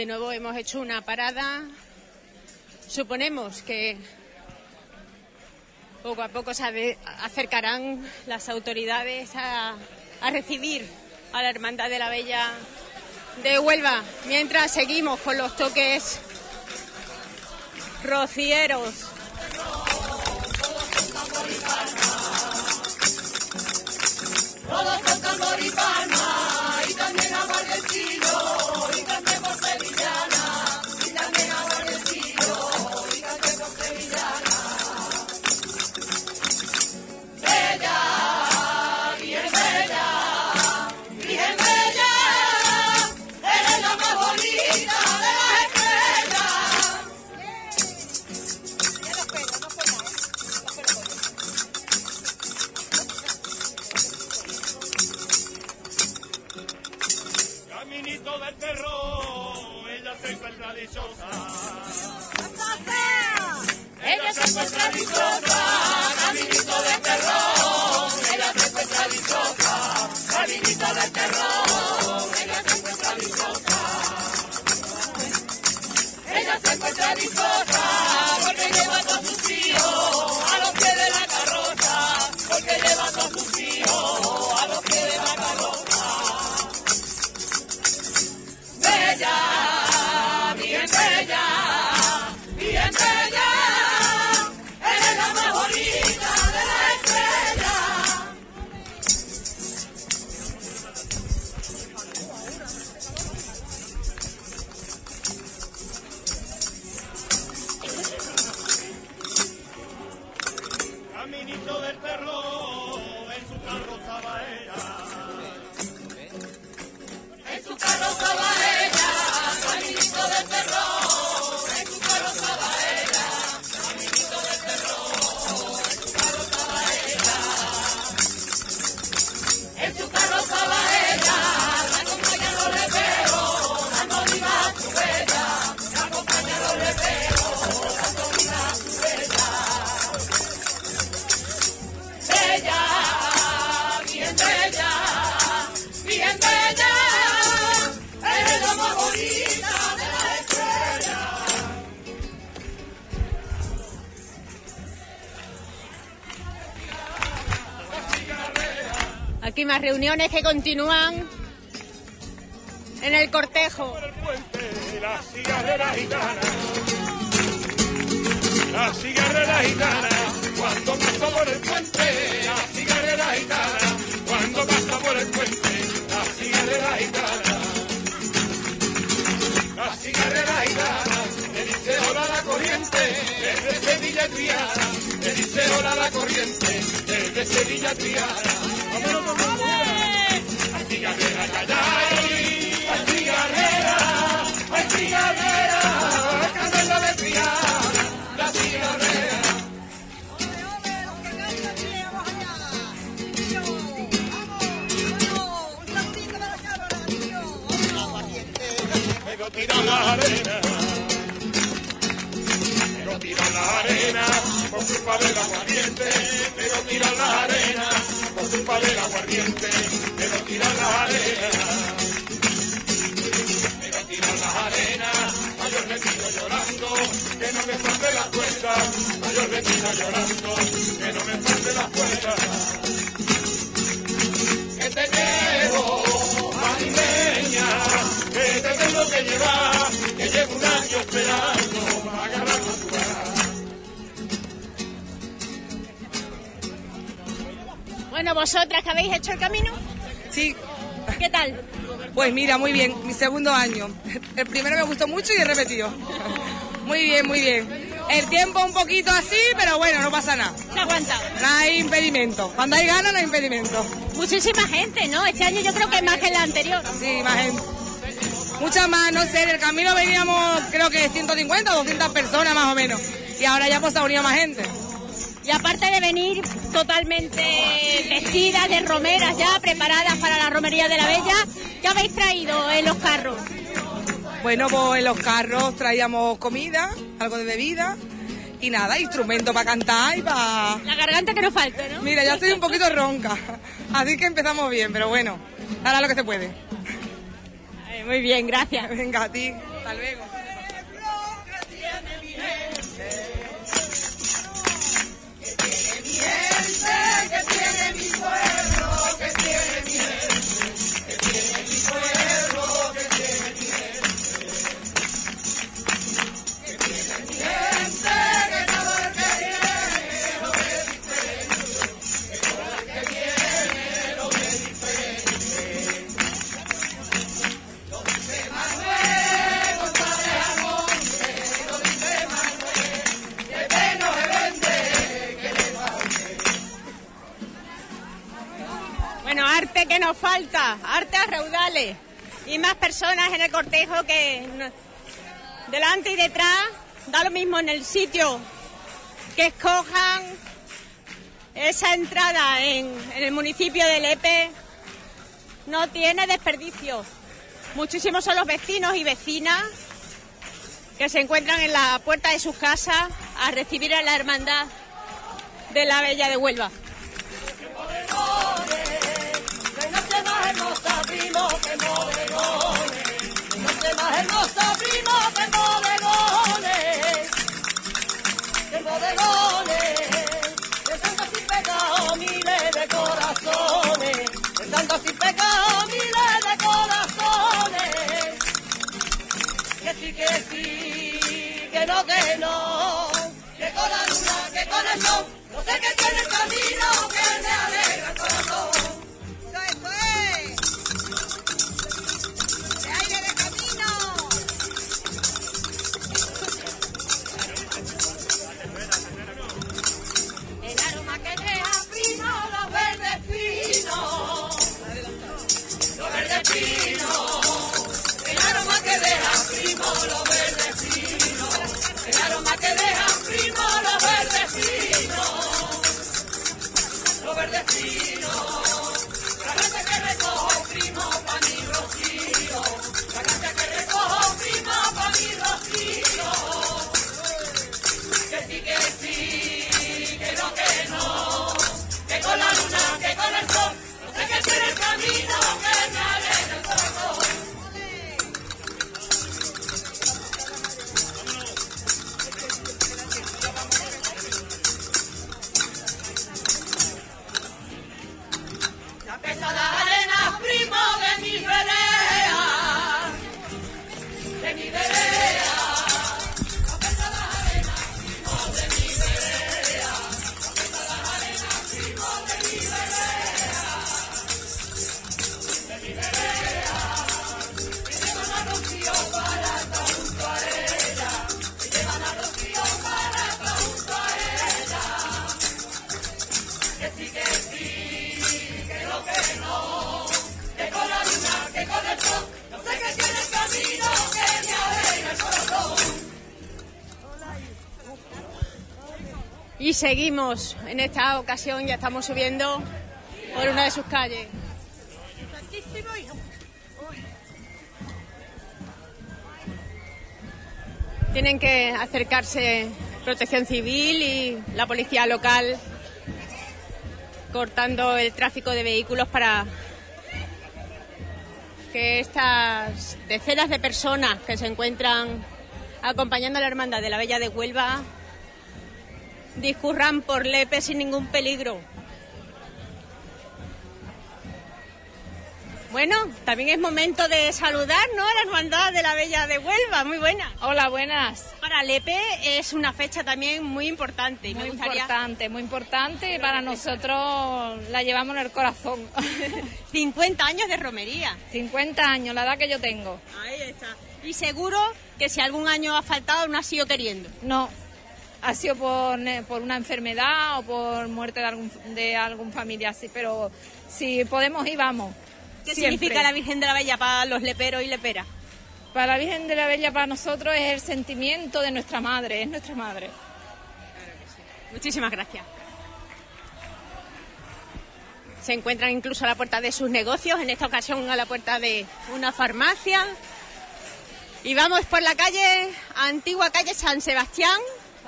[SPEAKER 3] De nuevo hemos hecho una parada. Suponemos que poco a poco se acercarán las autoridades a, recibir a la Hermandad de la Bella de Huelva. Mientras seguimos con los toques rocieros.
[SPEAKER 6] Todos son tambor y palma, y también a Vallecino.
[SPEAKER 17] caminito
[SPEAKER 6] de terror, ella siempre está discopa, caminito de terror.
[SPEAKER 3] Reuniones que continúan en el cortejo.
[SPEAKER 17] La cigarrera gitana, la gitana, cuando pasa por el puente, la cigarrera gitana, cuando pasa por el puente, la cigarrera gitana, la cigarrera gitana, le dice hola la corriente, desde Sevilla Triana, le dice hola la corriente, desde Sevilla Triana. Tiran la arena, pero tiran la arena, por culpa del aguardiente, pero tiran la arena, culpa del aguardiente, pero tiran la arena. Pero tiran la arena, mayor vecino llorando, que no me falte la cuenta, mayor vecino llorando, que no me falte la cuenta. Que te quiero, marileña, que te tengo que llevar, que llevo un año esperando
[SPEAKER 3] vosotras que habéis hecho el camino.
[SPEAKER 18] Sí.
[SPEAKER 3] ¿Qué tal?
[SPEAKER 18] Pues mira, muy bien, mi segundo año. El primero me gustó mucho y he repetido. Muy bien, muy bien. El tiempo un poquito así, pero bueno, no pasa nada.
[SPEAKER 3] Se aguanta.
[SPEAKER 18] No hay impedimento. Cuando hay ganas, no hay impedimento.
[SPEAKER 3] Muchísima gente, ¿no? Este año yo creo que más que el anterior.
[SPEAKER 18] Sí, más gente. Muchas más, no sé, en el camino veníamos creo que 150 o 200 personas más o menos. Y ahora ya pues ha unido más gente.
[SPEAKER 3] Y aparte de venir totalmente vestidas de romeras ya, preparadas para la romería de la Bella, ¿qué habéis traído en los carros?
[SPEAKER 18] Bueno, pues en los carros traíamos comida, algo de bebida y nada, instrumentos para cantar y para...
[SPEAKER 3] La garganta que no falte, ¿no?
[SPEAKER 18] Mira, ya estoy un poquito ronca, así que empezamos bien, pero bueno, hará lo que se puede.
[SPEAKER 3] Muy bien, gracias.
[SPEAKER 18] Venga, a ti, hasta luego.
[SPEAKER 6] Que tiene mi pueblo, que tiene mi gente, que tiene mi pueblo, Que
[SPEAKER 3] nos falta, arte a raudales. Y más personas en el cortejo que delante y detrás, da lo mismo en el sitio que escojan esa entrada en, en el municipio de Lepe. No tiene desperdicio. Muchísimos son los vecinos y vecinas que se encuentran en la puerta de sus casas a recibir a la hermandad de la Bella de Huelva.
[SPEAKER 6] Hermosa primo que bodegones. Que bodegones. De santos sin pecado miles de corazones. De santos sin pecado miles de corazones. Que sí, que sí, que no, que no. Que con la luna, que con el sol. No sé qué tiene el camino que me alegra primo los verdecinos, el aroma que dejan primo los verdecinos, los verdecinos, la grasa que recojo primo pa' mi rocío, la grasa que recojo primo pa' mi rocío, que sí, que sí, que no, que no, que con la luna, que con el sol, no sé qué tiene el camino que me
[SPEAKER 3] Y seguimos. En esta ocasión ya estamos subiendo por una de sus calles. Tienen que acercarse Protección Civil y la policía local cortando el tráfico de vehículos para que estas decenas de personas que se encuentran acompañando a la Hermandad de la Bella de Huelva discurran por Lepe sin ningún peligro. Bueno, también es momento de saludar, ¿no? A la Hermandad de la Bella de Huelva. Muy buena.
[SPEAKER 19] Hola, buenas.
[SPEAKER 3] Para Lepe es una fecha también muy importante. me
[SPEAKER 19] Muy
[SPEAKER 3] gustaría-
[SPEAKER 19] importante, muy importante y para nosotros la llevamos en el corazón.
[SPEAKER 3] 50 años de romería.
[SPEAKER 19] 50 años, la edad que yo tengo.
[SPEAKER 3] Ahí está. Y seguro que si algún año ha faltado no ha sido queriendo.
[SPEAKER 19] No, ha sido por, por una enfermedad o por muerte de algún, de algún familiar, sí, pero si podemos ir, vamos.
[SPEAKER 3] ¿Qué
[SPEAKER 19] Siempre.
[SPEAKER 3] significa la Virgen de la Bella para los leperos y leperas?
[SPEAKER 19] Para la Virgen de la Bella, para nosotros es el sentimiento de nuestra madre, es nuestra madre.
[SPEAKER 3] Muchísimas gracias. Se encuentran incluso a la puerta de sus negocios, en esta ocasión a la puerta de una farmacia. Y vamos por la calle, antigua calle San Sebastián,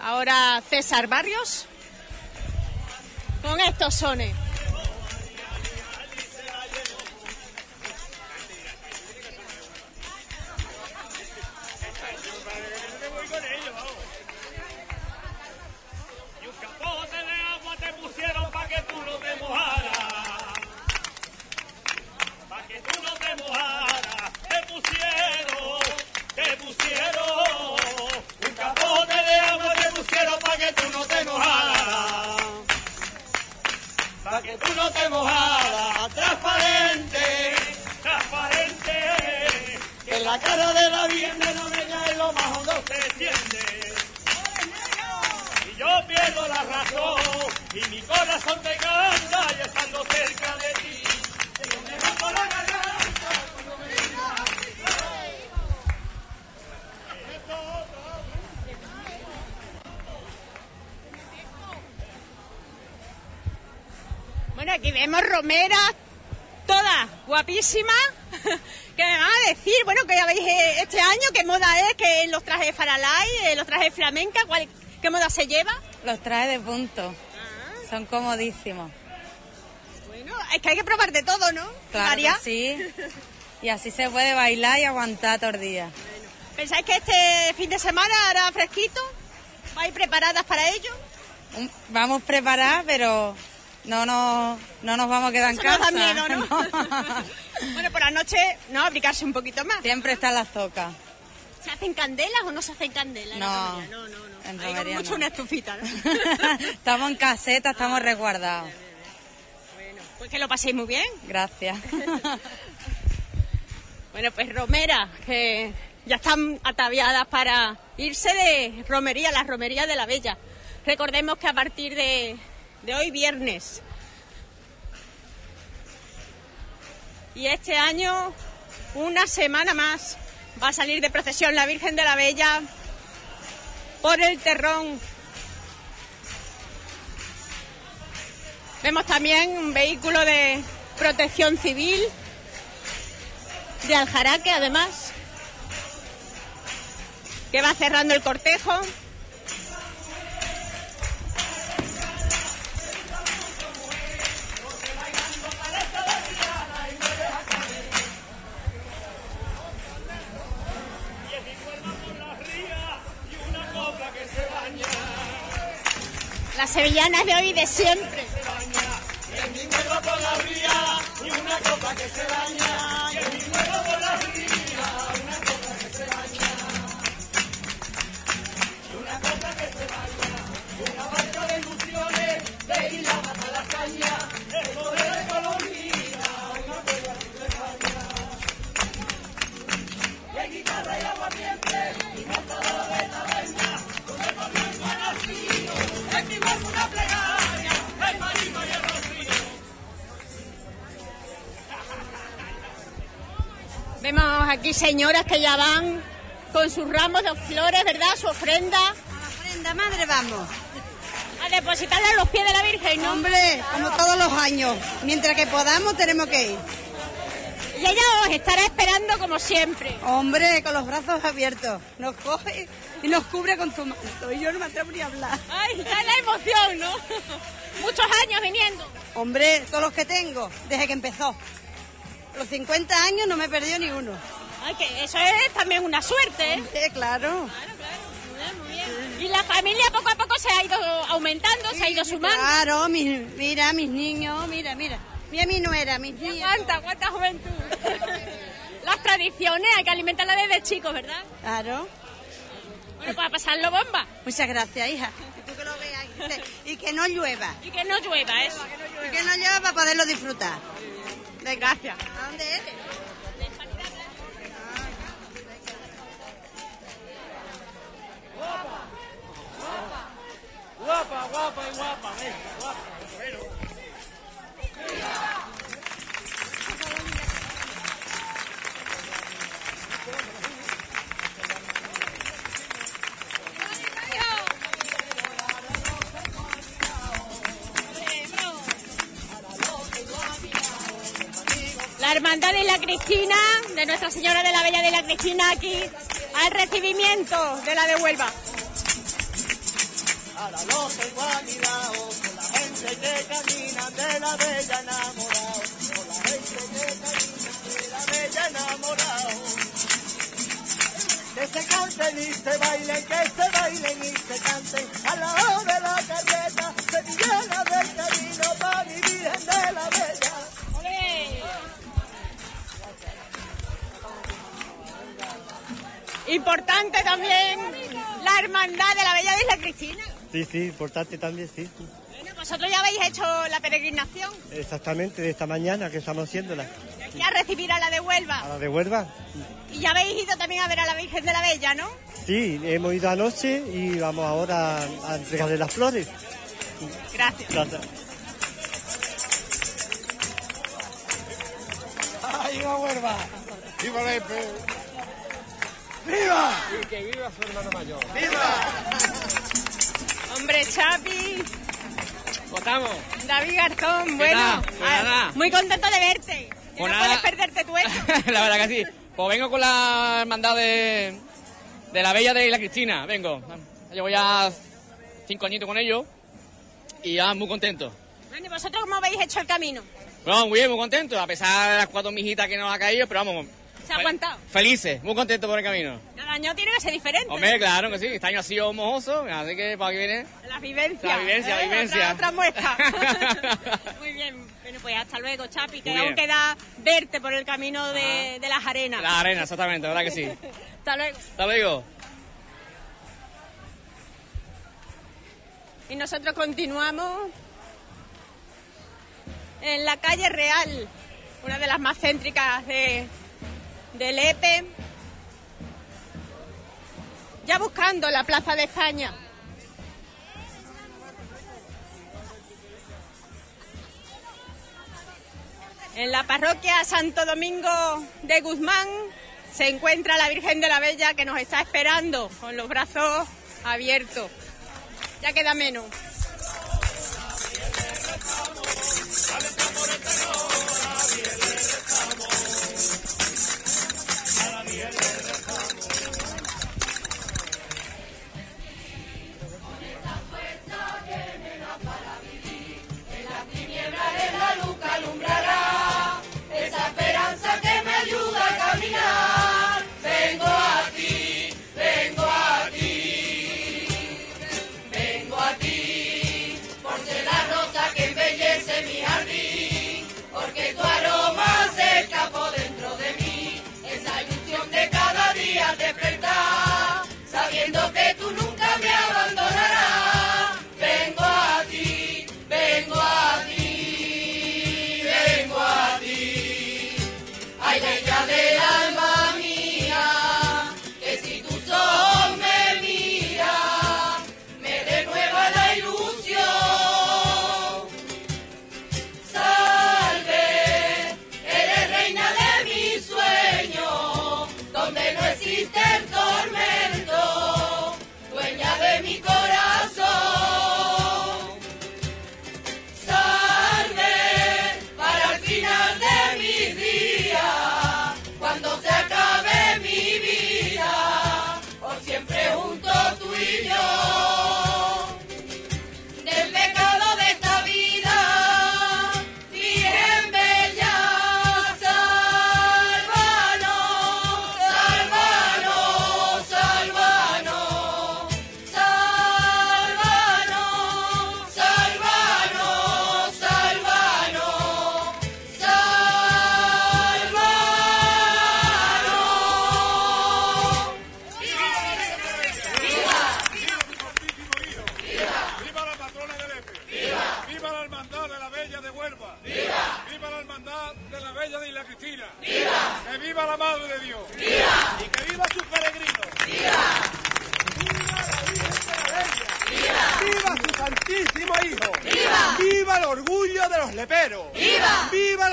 [SPEAKER 3] ahora César Barrios, con estos sones.
[SPEAKER 17] Que tú no te mojaras. Transparente, transparente. Que la cara de la Virgen la Bella en lo más hondo se extiende. Y yo pierdo la razón y mi corazón te canta y estando cerca de ti. Yo me la garganta
[SPEAKER 3] Bueno, aquí vemos romeras, todas guapísimas. ¿Qué me van a decir? Bueno, que ya veis eh, este año, ¿qué moda es? Que en los trajes faralay, eh, los trajes flamenca, ¿cuál- ¿qué moda se lleva?
[SPEAKER 20] Los trajes de punto. Son comodísimos.
[SPEAKER 3] Bueno, es que hay que probar de todo, ¿no?
[SPEAKER 20] Claro que sí. Y así se puede bailar y aguantar todo el día.
[SPEAKER 3] ¿Pensáis que este fin de semana hará fresquito? ¿Vais preparadas para ello?
[SPEAKER 20] Vamos preparadas, pero no nos, no nos vamos a quedar en
[SPEAKER 3] Eso
[SPEAKER 20] casa.
[SPEAKER 3] miedo, ¿no? bueno, por la noche, ¿no? Aplicarse un poquito más.
[SPEAKER 20] Siempre están las tocas.
[SPEAKER 3] ¿Se hacen candelas o no se hacen candelas? la
[SPEAKER 20] No,
[SPEAKER 3] romería? no, no, no.
[SPEAKER 20] en
[SPEAKER 3] Hay
[SPEAKER 20] romería
[SPEAKER 3] mucho
[SPEAKER 20] no.
[SPEAKER 3] una estufita, ¿no?
[SPEAKER 20] estamos en caseta, estamos resguardados.
[SPEAKER 3] Pues que lo paséis muy bien.
[SPEAKER 20] Gracias.
[SPEAKER 3] Bueno, pues romeras, que ya están ataviadas para irse de romería, las romerías de la Bella. Recordemos que a partir de, de hoy viernes y este año, una semana más, va a salir de procesión la Virgen de la Bella por el terrón. Vemos también un vehículo de protección civil de Aljaraque, además, que va cerrando el cortejo. Sevillanas de hoy y de siempre. Aquí señoras que ya van con sus ramos de flores, ¿verdad? Su ofrenda.
[SPEAKER 21] ofrenda, madre, vamos.
[SPEAKER 3] A depositarla en los pies de la Virgen, ¿no?
[SPEAKER 21] Hombre, como todos los años. Mientras que podamos, tenemos que ir.
[SPEAKER 3] Y ella os estará esperando como siempre.
[SPEAKER 21] Hombre, con los brazos abiertos. Nos coge y nos cubre con su manto. Y yo no me atrevo ni a hablar.
[SPEAKER 3] Ay, ya la emoción, ¿no? Muchos años viniendo.
[SPEAKER 21] Hombre, todos los que tengo, desde que empezó. Los 50 años no me he perdido ni uno.
[SPEAKER 3] Ay, que eso es también una suerte, ¿eh?
[SPEAKER 21] Sí, claro.
[SPEAKER 3] Y la familia poco a poco se ha ido aumentando, se ha ido sumando.
[SPEAKER 21] Claro, mira, mis niños, mira, mira. Mira mi nuera, mis niños.
[SPEAKER 3] ¿Cuánta, cuánta juventud? Las tradiciones hay que alimentarlas desde chicos, ¿verdad?
[SPEAKER 21] Claro.
[SPEAKER 3] Bueno, para pasarlo bomba.
[SPEAKER 21] Muchas gracias, hija. Y tú que lo veas. Y que no llueva.
[SPEAKER 3] Y que no llueva, eso.
[SPEAKER 21] Y que no llueva para poderlo disfrutar.
[SPEAKER 3] Gracias.
[SPEAKER 21] ¿A dónde eres?
[SPEAKER 12] Guapa, guapa y guapa, ven, guapa, bueno.
[SPEAKER 3] La Hermandad de la Cristina, de Nuestra Señora de la Bella de la Cristina, aquí al recibimiento de la de Huelva.
[SPEAKER 12] A la loca igualidad, con la gente que camina de la bella enamorado, con la gente que camina de la bella enamorado. Que se canten y se bailen, que se bailen y se canten, a la hora de la carreta, sevillana del camino para mi Virgen de la Bella.
[SPEAKER 3] Importante también la Hermandad de la Bella de la Cristina.
[SPEAKER 22] Sí, sí, importante también, sí.
[SPEAKER 3] Bueno, vosotros ya habéis hecho la peregrinación
[SPEAKER 22] Exactamente, de esta mañana que estamos haciéndola.
[SPEAKER 3] aquí a recibir a la de
[SPEAKER 22] A
[SPEAKER 3] Huelva.
[SPEAKER 22] la de Huelva.
[SPEAKER 3] Y ya habéis ido también a ver a la Virgen de la Bella, ¿no?
[SPEAKER 22] Sí, hemos ido anoche y vamos ahora a entregarle las flores.
[SPEAKER 3] Gracias.
[SPEAKER 22] Gracias.
[SPEAKER 12] ¡Viva Huelva!
[SPEAKER 23] ¡Viva Lepe!
[SPEAKER 12] ¡Viva!
[SPEAKER 23] Y que viva su hermano mayor.
[SPEAKER 3] Hombre, Chapi,
[SPEAKER 24] Votamos.
[SPEAKER 3] David Garzón,
[SPEAKER 24] ¿Qué
[SPEAKER 3] bueno, ah,
[SPEAKER 24] nada.
[SPEAKER 3] muy contento de verte. Que
[SPEAKER 24] Pues
[SPEAKER 3] no
[SPEAKER 24] nada.
[SPEAKER 3] puedes perderte tú esto.
[SPEAKER 24] la verdad que sí. Pues vengo con la hermandad de, de la Bella de la Cristina. Vengo. Llevo ya cinco añitos con ellos y ya muy contento.
[SPEAKER 3] Bueno, ¿y vosotros cómo habéis hecho el camino?
[SPEAKER 24] Bueno, muy bien, muy contento. A pesar de las cuatro mijitas que nos ha caído, pero vamos,
[SPEAKER 3] ¿Se ha aguantado?
[SPEAKER 24] felices, muy contentos por el camino.
[SPEAKER 3] Cada año tiene que ser diferente.
[SPEAKER 24] Hombre, claro que sí. Este año ha sido mojoso, así que para que viene.
[SPEAKER 3] La vivencia.
[SPEAKER 24] La vivencia, la
[SPEAKER 3] ¿eh?
[SPEAKER 24] vivencia.
[SPEAKER 3] Otra, otra muestra. Muy bien. Bueno, pues hasta luego, Chapi, que aún queda verte por el camino de, de las arenas.
[SPEAKER 24] La arena, exactamente, ¿verdad que sí?
[SPEAKER 3] Hasta luego.
[SPEAKER 24] Hasta luego.
[SPEAKER 3] Y nosotros continuamos en la calle Real, una de las más céntricas de, de Lepe, ya buscando la Plaza de España. En la parroquia Santo Domingo de Guzmán se encuentra la Virgen de la Bella que nos está esperando con los brazos abiertos. Ya queda menos.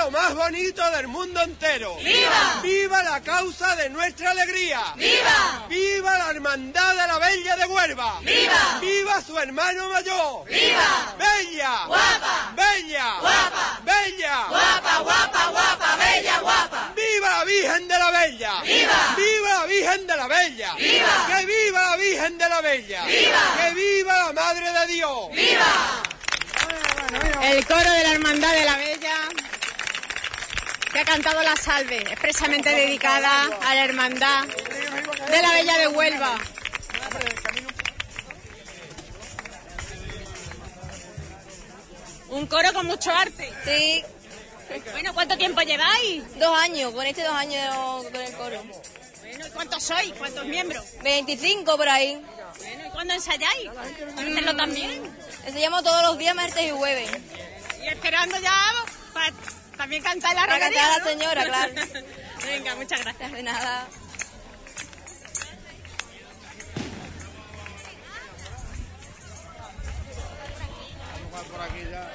[SPEAKER 25] Lo más bonito del mundo entero!
[SPEAKER 26] ¡Viva!
[SPEAKER 25] ¡Viva la causa de nuestra alegría!
[SPEAKER 26] ¡Viva!
[SPEAKER 25] ¡Viva la hermandad de la Bella de Huelva!
[SPEAKER 26] ¡Viva!
[SPEAKER 25] ¡Viva su hermano mayor!
[SPEAKER 26] ¡Viva!
[SPEAKER 25] ¡Bella!
[SPEAKER 26] ¡Guapa!
[SPEAKER 25] ¡Bella!
[SPEAKER 26] ¡Guapa!
[SPEAKER 25] ¡Bella!
[SPEAKER 26] ¡Guapa, guapa, guapa! ¡Bella, guapa!
[SPEAKER 25] ¡Viva la Virgen de la Bella!
[SPEAKER 26] ¡Viva!
[SPEAKER 25] ¡Viva la Virgen de la Bella!
[SPEAKER 26] ¡Viva!
[SPEAKER 25] ¡Que viva la Virgen de la Bella!
[SPEAKER 26] ¡Viva!
[SPEAKER 25] ¡Que viva la Madre de Dios!
[SPEAKER 26] ¡Viva!
[SPEAKER 3] El coro de la Hermandad de la Bella que ha cantado la salve, expresamente dedicada a la Hermandad de la Bella de Huelva. Un coro con mucho arte.
[SPEAKER 21] Sí.
[SPEAKER 3] Bueno, ¿cuánto tiempo lleváis?
[SPEAKER 21] Dos años, con este dos años con el coro.
[SPEAKER 3] Bueno, ¿y cuántos sois? ¿Cuántos miembros?
[SPEAKER 21] 25 por ahí.
[SPEAKER 3] Bueno, ¿y cuándo ensayáis? ¿Para hacerlo también?
[SPEAKER 21] Ensayamos todos los días, martes y jueves.
[SPEAKER 3] Y esperando ya para también cantar la
[SPEAKER 21] Para
[SPEAKER 3] romería,
[SPEAKER 21] cantar a la
[SPEAKER 3] ¿no?
[SPEAKER 21] señora, claro.
[SPEAKER 3] Venga, muchas gracias.
[SPEAKER 21] De nada.
[SPEAKER 6] por aquí ya.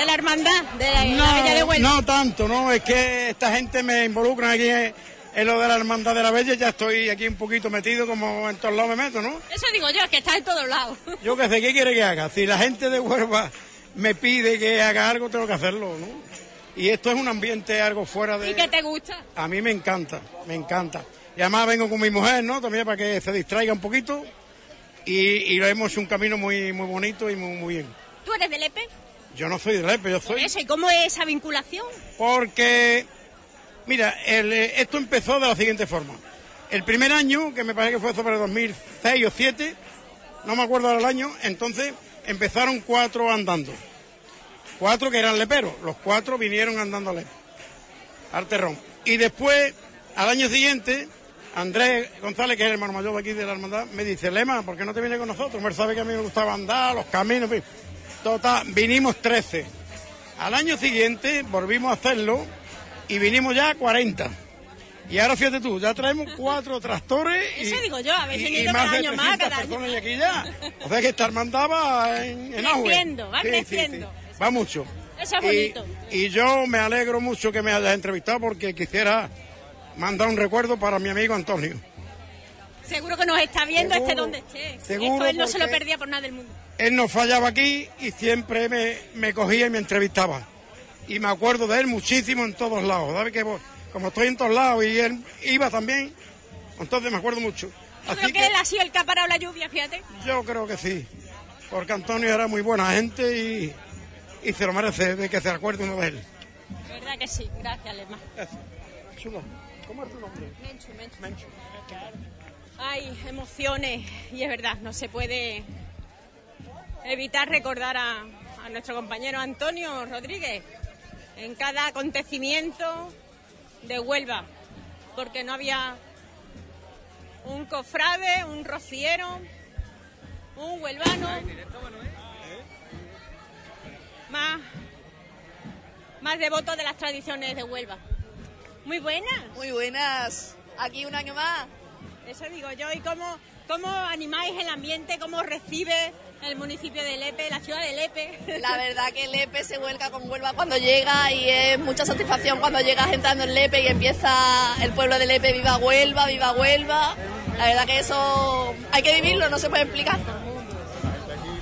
[SPEAKER 26] De la
[SPEAKER 3] hermandad de la, la Bella de Huelva.
[SPEAKER 23] no tanto, no, es que esta gente me involucra aquí en, en lo de la hermandad de la Bella, ya estoy aquí un poquito metido como en todos lados me meto, ¿no?
[SPEAKER 3] Eso digo yo, que está en todos lados.
[SPEAKER 23] Yo que sé, ¿qué quiere que haga? Si la gente de Huelva me pide que haga algo, tengo que hacerlo, ¿no? Y esto es un ambiente algo fuera de...
[SPEAKER 3] ¿Y qué te gusta?
[SPEAKER 23] A mí me encanta, me encanta. Y además vengo con mi mujer, ¿no? También para que se distraiga un poquito. Y, y lo hemos hecho un camino muy, muy bonito y muy, muy bien. Yo no soy de Lepe, yo soy...
[SPEAKER 3] Eso, ¿y cómo es esa vinculación?
[SPEAKER 23] Porque, mira, el, eh, esto empezó de la siguiente forma. El primer año, que me parece que fue sobre 2006 o 2007, no me acuerdo ahora el año, entonces empezaron cuatro andando. Cuatro que eran leperos, los cuatro vinieron andando a Lepe, al terrón. Y después, al año siguiente, Andrés González, que es el hermano mayor de aquí de la hermandad, me dice, Lema, ¿por qué no te vienes con nosotros? Él sabe que a mí me gustaba andar, los caminos, en fin. Total, vinimos 13 Al año siguiente volvimos a hacerlo y vinimos ya a 40. Y ahora fíjate tú, ya traemos cuatro tractores y,
[SPEAKER 3] Eso digo yo, habéis
[SPEAKER 23] y- más
[SPEAKER 3] cada
[SPEAKER 23] de
[SPEAKER 3] año más,
[SPEAKER 23] 300
[SPEAKER 3] cada año
[SPEAKER 23] personas y aquí ya. O sea que esta hermandad va en, en auge.
[SPEAKER 3] Creciendo, va
[SPEAKER 23] Sí, sí. Va mucho.
[SPEAKER 3] Eso es bonito.
[SPEAKER 23] Y, yo me alegro mucho que me hayas entrevistado porque quisiera mandar un recuerdo para mi amigo Antonio.
[SPEAKER 3] Seguro que nos está viendo
[SPEAKER 23] Seguro,
[SPEAKER 3] este donde esté.
[SPEAKER 23] seguro,
[SPEAKER 3] Esto él no se lo perdía por nada del mundo.
[SPEAKER 23] Él no fallaba aquí y siempre me, me cogía y me entrevistaba. Y me acuerdo de él muchísimo en todos lados. ¿Sabes que vos- Como estoy en todos lados y él iba también, entonces me acuerdo mucho.
[SPEAKER 3] Yo
[SPEAKER 23] Así
[SPEAKER 3] creo que,
[SPEAKER 23] que
[SPEAKER 3] él ha sido el que ha parado la lluvia, fíjate.
[SPEAKER 23] yo creo que sí. Porque Antonio era muy buena gente y, y se lo merece de que se acuerde uno de él.
[SPEAKER 3] verdad que sí. Gracias, Lema.
[SPEAKER 23] Chulo. ¿Cómo es tu nombre?
[SPEAKER 3] Menchu, Menchu. Hay emociones y es verdad, no se puede evitar recordar a, nuestro compañero Antonio Rodríguez en cada acontecimiento de Huelva, porque no había un cofrade, un rociero, un huelvano más, más devoto de las tradiciones de Huelva. Muy buenas.
[SPEAKER 27] Muy buenas. Aquí un año más.
[SPEAKER 3] Eso digo yo. ¿Y cómo, cómo animáis el ambiente? ¿Cómo recibe el municipio de Lepe, la ciudad de Lepe?
[SPEAKER 27] La verdad que Lepe se vuelca con Huelva cuando llega y es mucha satisfacción cuando llegas entrando en Lepe y empieza el pueblo de Lepe, viva Huelva, viva Huelva. La verdad que eso hay que vivirlo, no se puede explicar.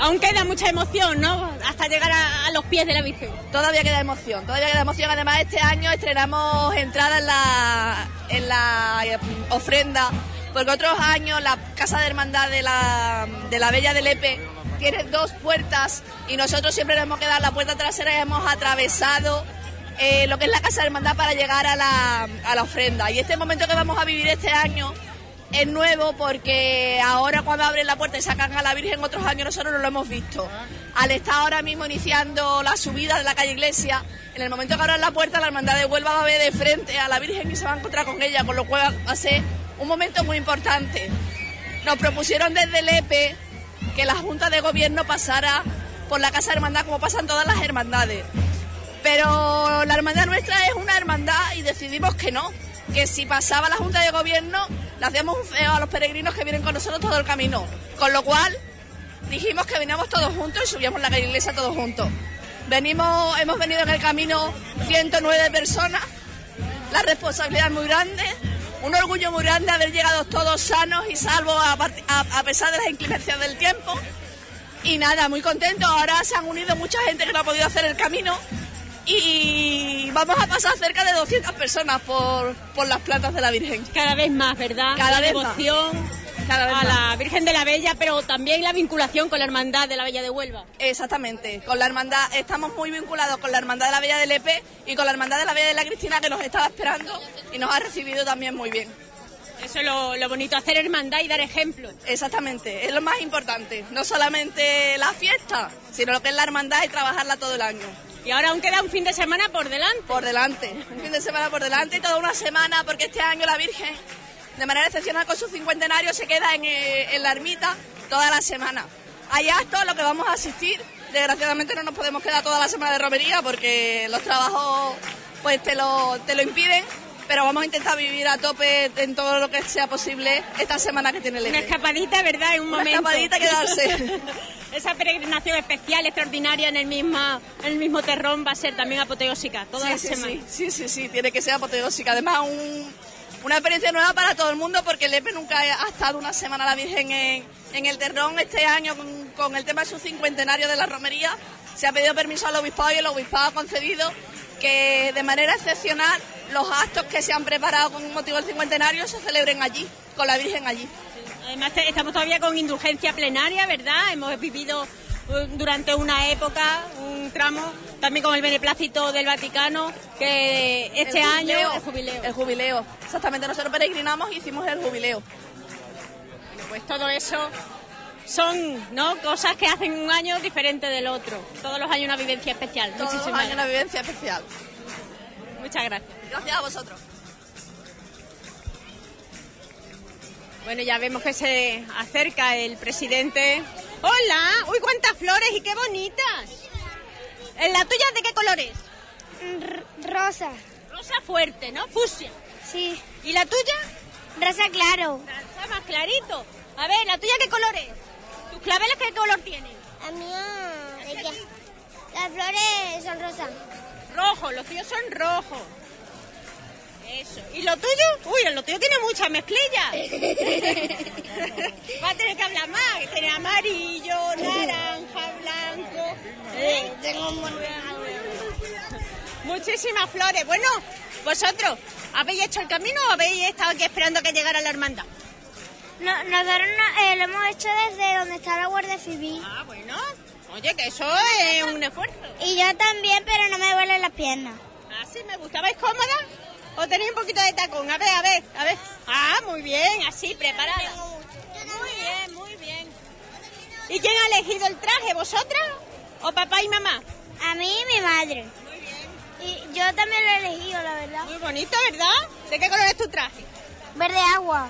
[SPEAKER 3] Aún queda mucha emoción, ¿no? Hasta llegar a, a los pies de la Virgen.
[SPEAKER 27] Todavía queda emoción, todavía queda emoción. Además, este año estrenamos entrada en la, en la eh, ofrenda, porque otros años la Casa de Hermandad de la, de la Bella de Lepe tiene dos puertas y nosotros siempre nos hemos quedado en la puerta trasera y hemos atravesado eh, lo que es la Casa de Hermandad para llegar a la, a la ofrenda. Y este momento que vamos a vivir este año es nuevo porque ahora cuando abren la puerta y sacan a la Virgen otros años nosotros no lo hemos visto. Al estar ahora mismo iniciando la subida de la calle Iglesia, en el momento que abran la puerta la hermandad de Huelva va a ver de frente a la Virgen y se va a encontrar con ella, con lo cual va a ser un momento muy importante. Nos propusieron desde el EPE que la Junta de Gobierno pasara por la Casa Hermandad como pasan todas las hermandades. Pero la hermandad nuestra es una hermandad y decidimos que no, que si pasaba la Junta de Gobierno le hacíamos un feo a los peregrinos que vienen con nosotros todo el camino. Con lo cual dijimos que veníamos todos juntos y subíamos la iglesia todos juntos. Venimos, hemos venido en el camino 109 personas, la responsabilidad es muy grande, un orgullo muy grande haber llegado todos sanos y salvos a, part- a- a pesar de las inclemencias del tiempo. Y nada, muy contento. Ahora se han unido mucha gente que no ha podido hacer el camino y vamos a pasar cerca de 200 personas por, por las plantas de la Virgen.
[SPEAKER 3] Cada vez más, ¿verdad?
[SPEAKER 27] Cada
[SPEAKER 3] la
[SPEAKER 27] vez más.
[SPEAKER 3] Devoción
[SPEAKER 27] Cada vez
[SPEAKER 3] a
[SPEAKER 27] más.
[SPEAKER 3] la Virgen de la Bella, pero también la vinculación con la Hermandad de la Bella de Huelva.
[SPEAKER 27] Exactamente, con la hermandad, estamos muy vinculados con la hermandad de la Bella de Lepe y con la hermandad de la Bella de la Cristina que nos estaba esperando y nos ha recibido también muy bien.
[SPEAKER 3] Eso es lo, lo bonito, hacer hermandad y dar ejemplo.
[SPEAKER 27] Exactamente, es lo más importante, no solamente la fiesta, sino lo que es la hermandad y trabajarla todo el año.
[SPEAKER 3] Y ahora aún queda un fin de semana por delante.
[SPEAKER 27] Por delante, un fin de semana por delante y toda una semana porque este año la Virgen, de manera excepcional con su cincuentenario, se queda en, eh, en la ermita toda la semana. Hay actos a los que vamos a asistir, desgraciadamente no nos podemos quedar toda la semana de romería porque los trabajos pues te lo, te lo impiden, pero vamos a intentar vivir a tope en todo lo que sea posible esta semana que tiene el
[SPEAKER 3] Una escapadita, ¿verdad? En un
[SPEAKER 27] Una
[SPEAKER 3] momento.
[SPEAKER 27] escapadita, quedarse.
[SPEAKER 3] Esa peregrinación especial, extraordinaria en el, misma, en el mismo terrón va a ser también apoteósica toda
[SPEAKER 27] sí,
[SPEAKER 3] la
[SPEAKER 27] sí,
[SPEAKER 3] semana.
[SPEAKER 27] Sí, sí, sí, sí, tiene que ser apoteósica. Además, un- una experiencia nueva para todo el mundo porque el EPE nunca ha estado una semana la Virgen en, el Terrón. Este año, con, el tema de su cincuentenario de la romería, se ha pedido permiso al obispado y el obispado ha concedido que de manera excepcional los actos que se han preparado con motivo del cincuentenario se celebren allí, con la Virgen allí.
[SPEAKER 3] Además, estamos todavía con indulgencia plenaria, ¿verdad? Hemos vivido durante una época, un tramo, también con el beneplácito del Vaticano, que este
[SPEAKER 27] El
[SPEAKER 3] año el jubileo.
[SPEAKER 27] El jubileo. Exactamente, nosotros peregrinamos y hicimos el jubileo.
[SPEAKER 3] Pues todo eso son ¿no? cosas que hacen un año diferente del otro. Todos los años una vivencia especial.
[SPEAKER 27] Todos los
[SPEAKER 3] Muchísimas
[SPEAKER 27] años una vivencia especial.
[SPEAKER 3] Muchas gracias.
[SPEAKER 27] Gracias a vosotros.
[SPEAKER 3] Bueno, ya vemos que se acerca el presidente. ¡Hola! ¡Uy, cuántas flores y qué bonitas! ¿En la tuya de qué color es?
[SPEAKER 28] Rosa.
[SPEAKER 3] Rosa fuerte, ¿no? Fusia.
[SPEAKER 28] Sí.
[SPEAKER 3] ¿Y la tuya?
[SPEAKER 28] Rosa claro.
[SPEAKER 3] Rosa más clarito. A ver, ¿la tuya qué color es? ¿Tus claveles qué color tienen?
[SPEAKER 28] La mía. Las flores son rosas.
[SPEAKER 3] Rojo, los tuyos son rojos. Eso. ¿Y lo tuyo? Uy, lo tuyo tiene mucha mezclilla. Va a tener que hablar más. que Tiene amarillo, naranja, blanco. ¿Eh?
[SPEAKER 28] Tengo un
[SPEAKER 3] Muchísimas flores. Bueno, vosotros, ¿habéis hecho el camino o habéis estado aquí esperando que llegara la hermandad?
[SPEAKER 28] No, nosotros no- eh, lo hemos hecho desde donde está la Guardia Civil.
[SPEAKER 3] Ah, bueno. Oye, que eso es un esfuerzo.
[SPEAKER 28] Y yo también, pero no me duelen las piernas.
[SPEAKER 3] Así me gusta. ¿Vais cómoda? ¿O tenéis un poquito de tacón? A ver, a ver, a ver. Ah, muy bien, así, preparada. Muy bien, muy bien. ¿Y quién ha elegido el traje? ¿Vosotras o papá y mamá?
[SPEAKER 28] A mí y mi madre. Y yo también lo he elegido, la verdad.
[SPEAKER 3] Muy bonito, ¿verdad? ¿De qué color es tu traje?
[SPEAKER 28] Verde agua.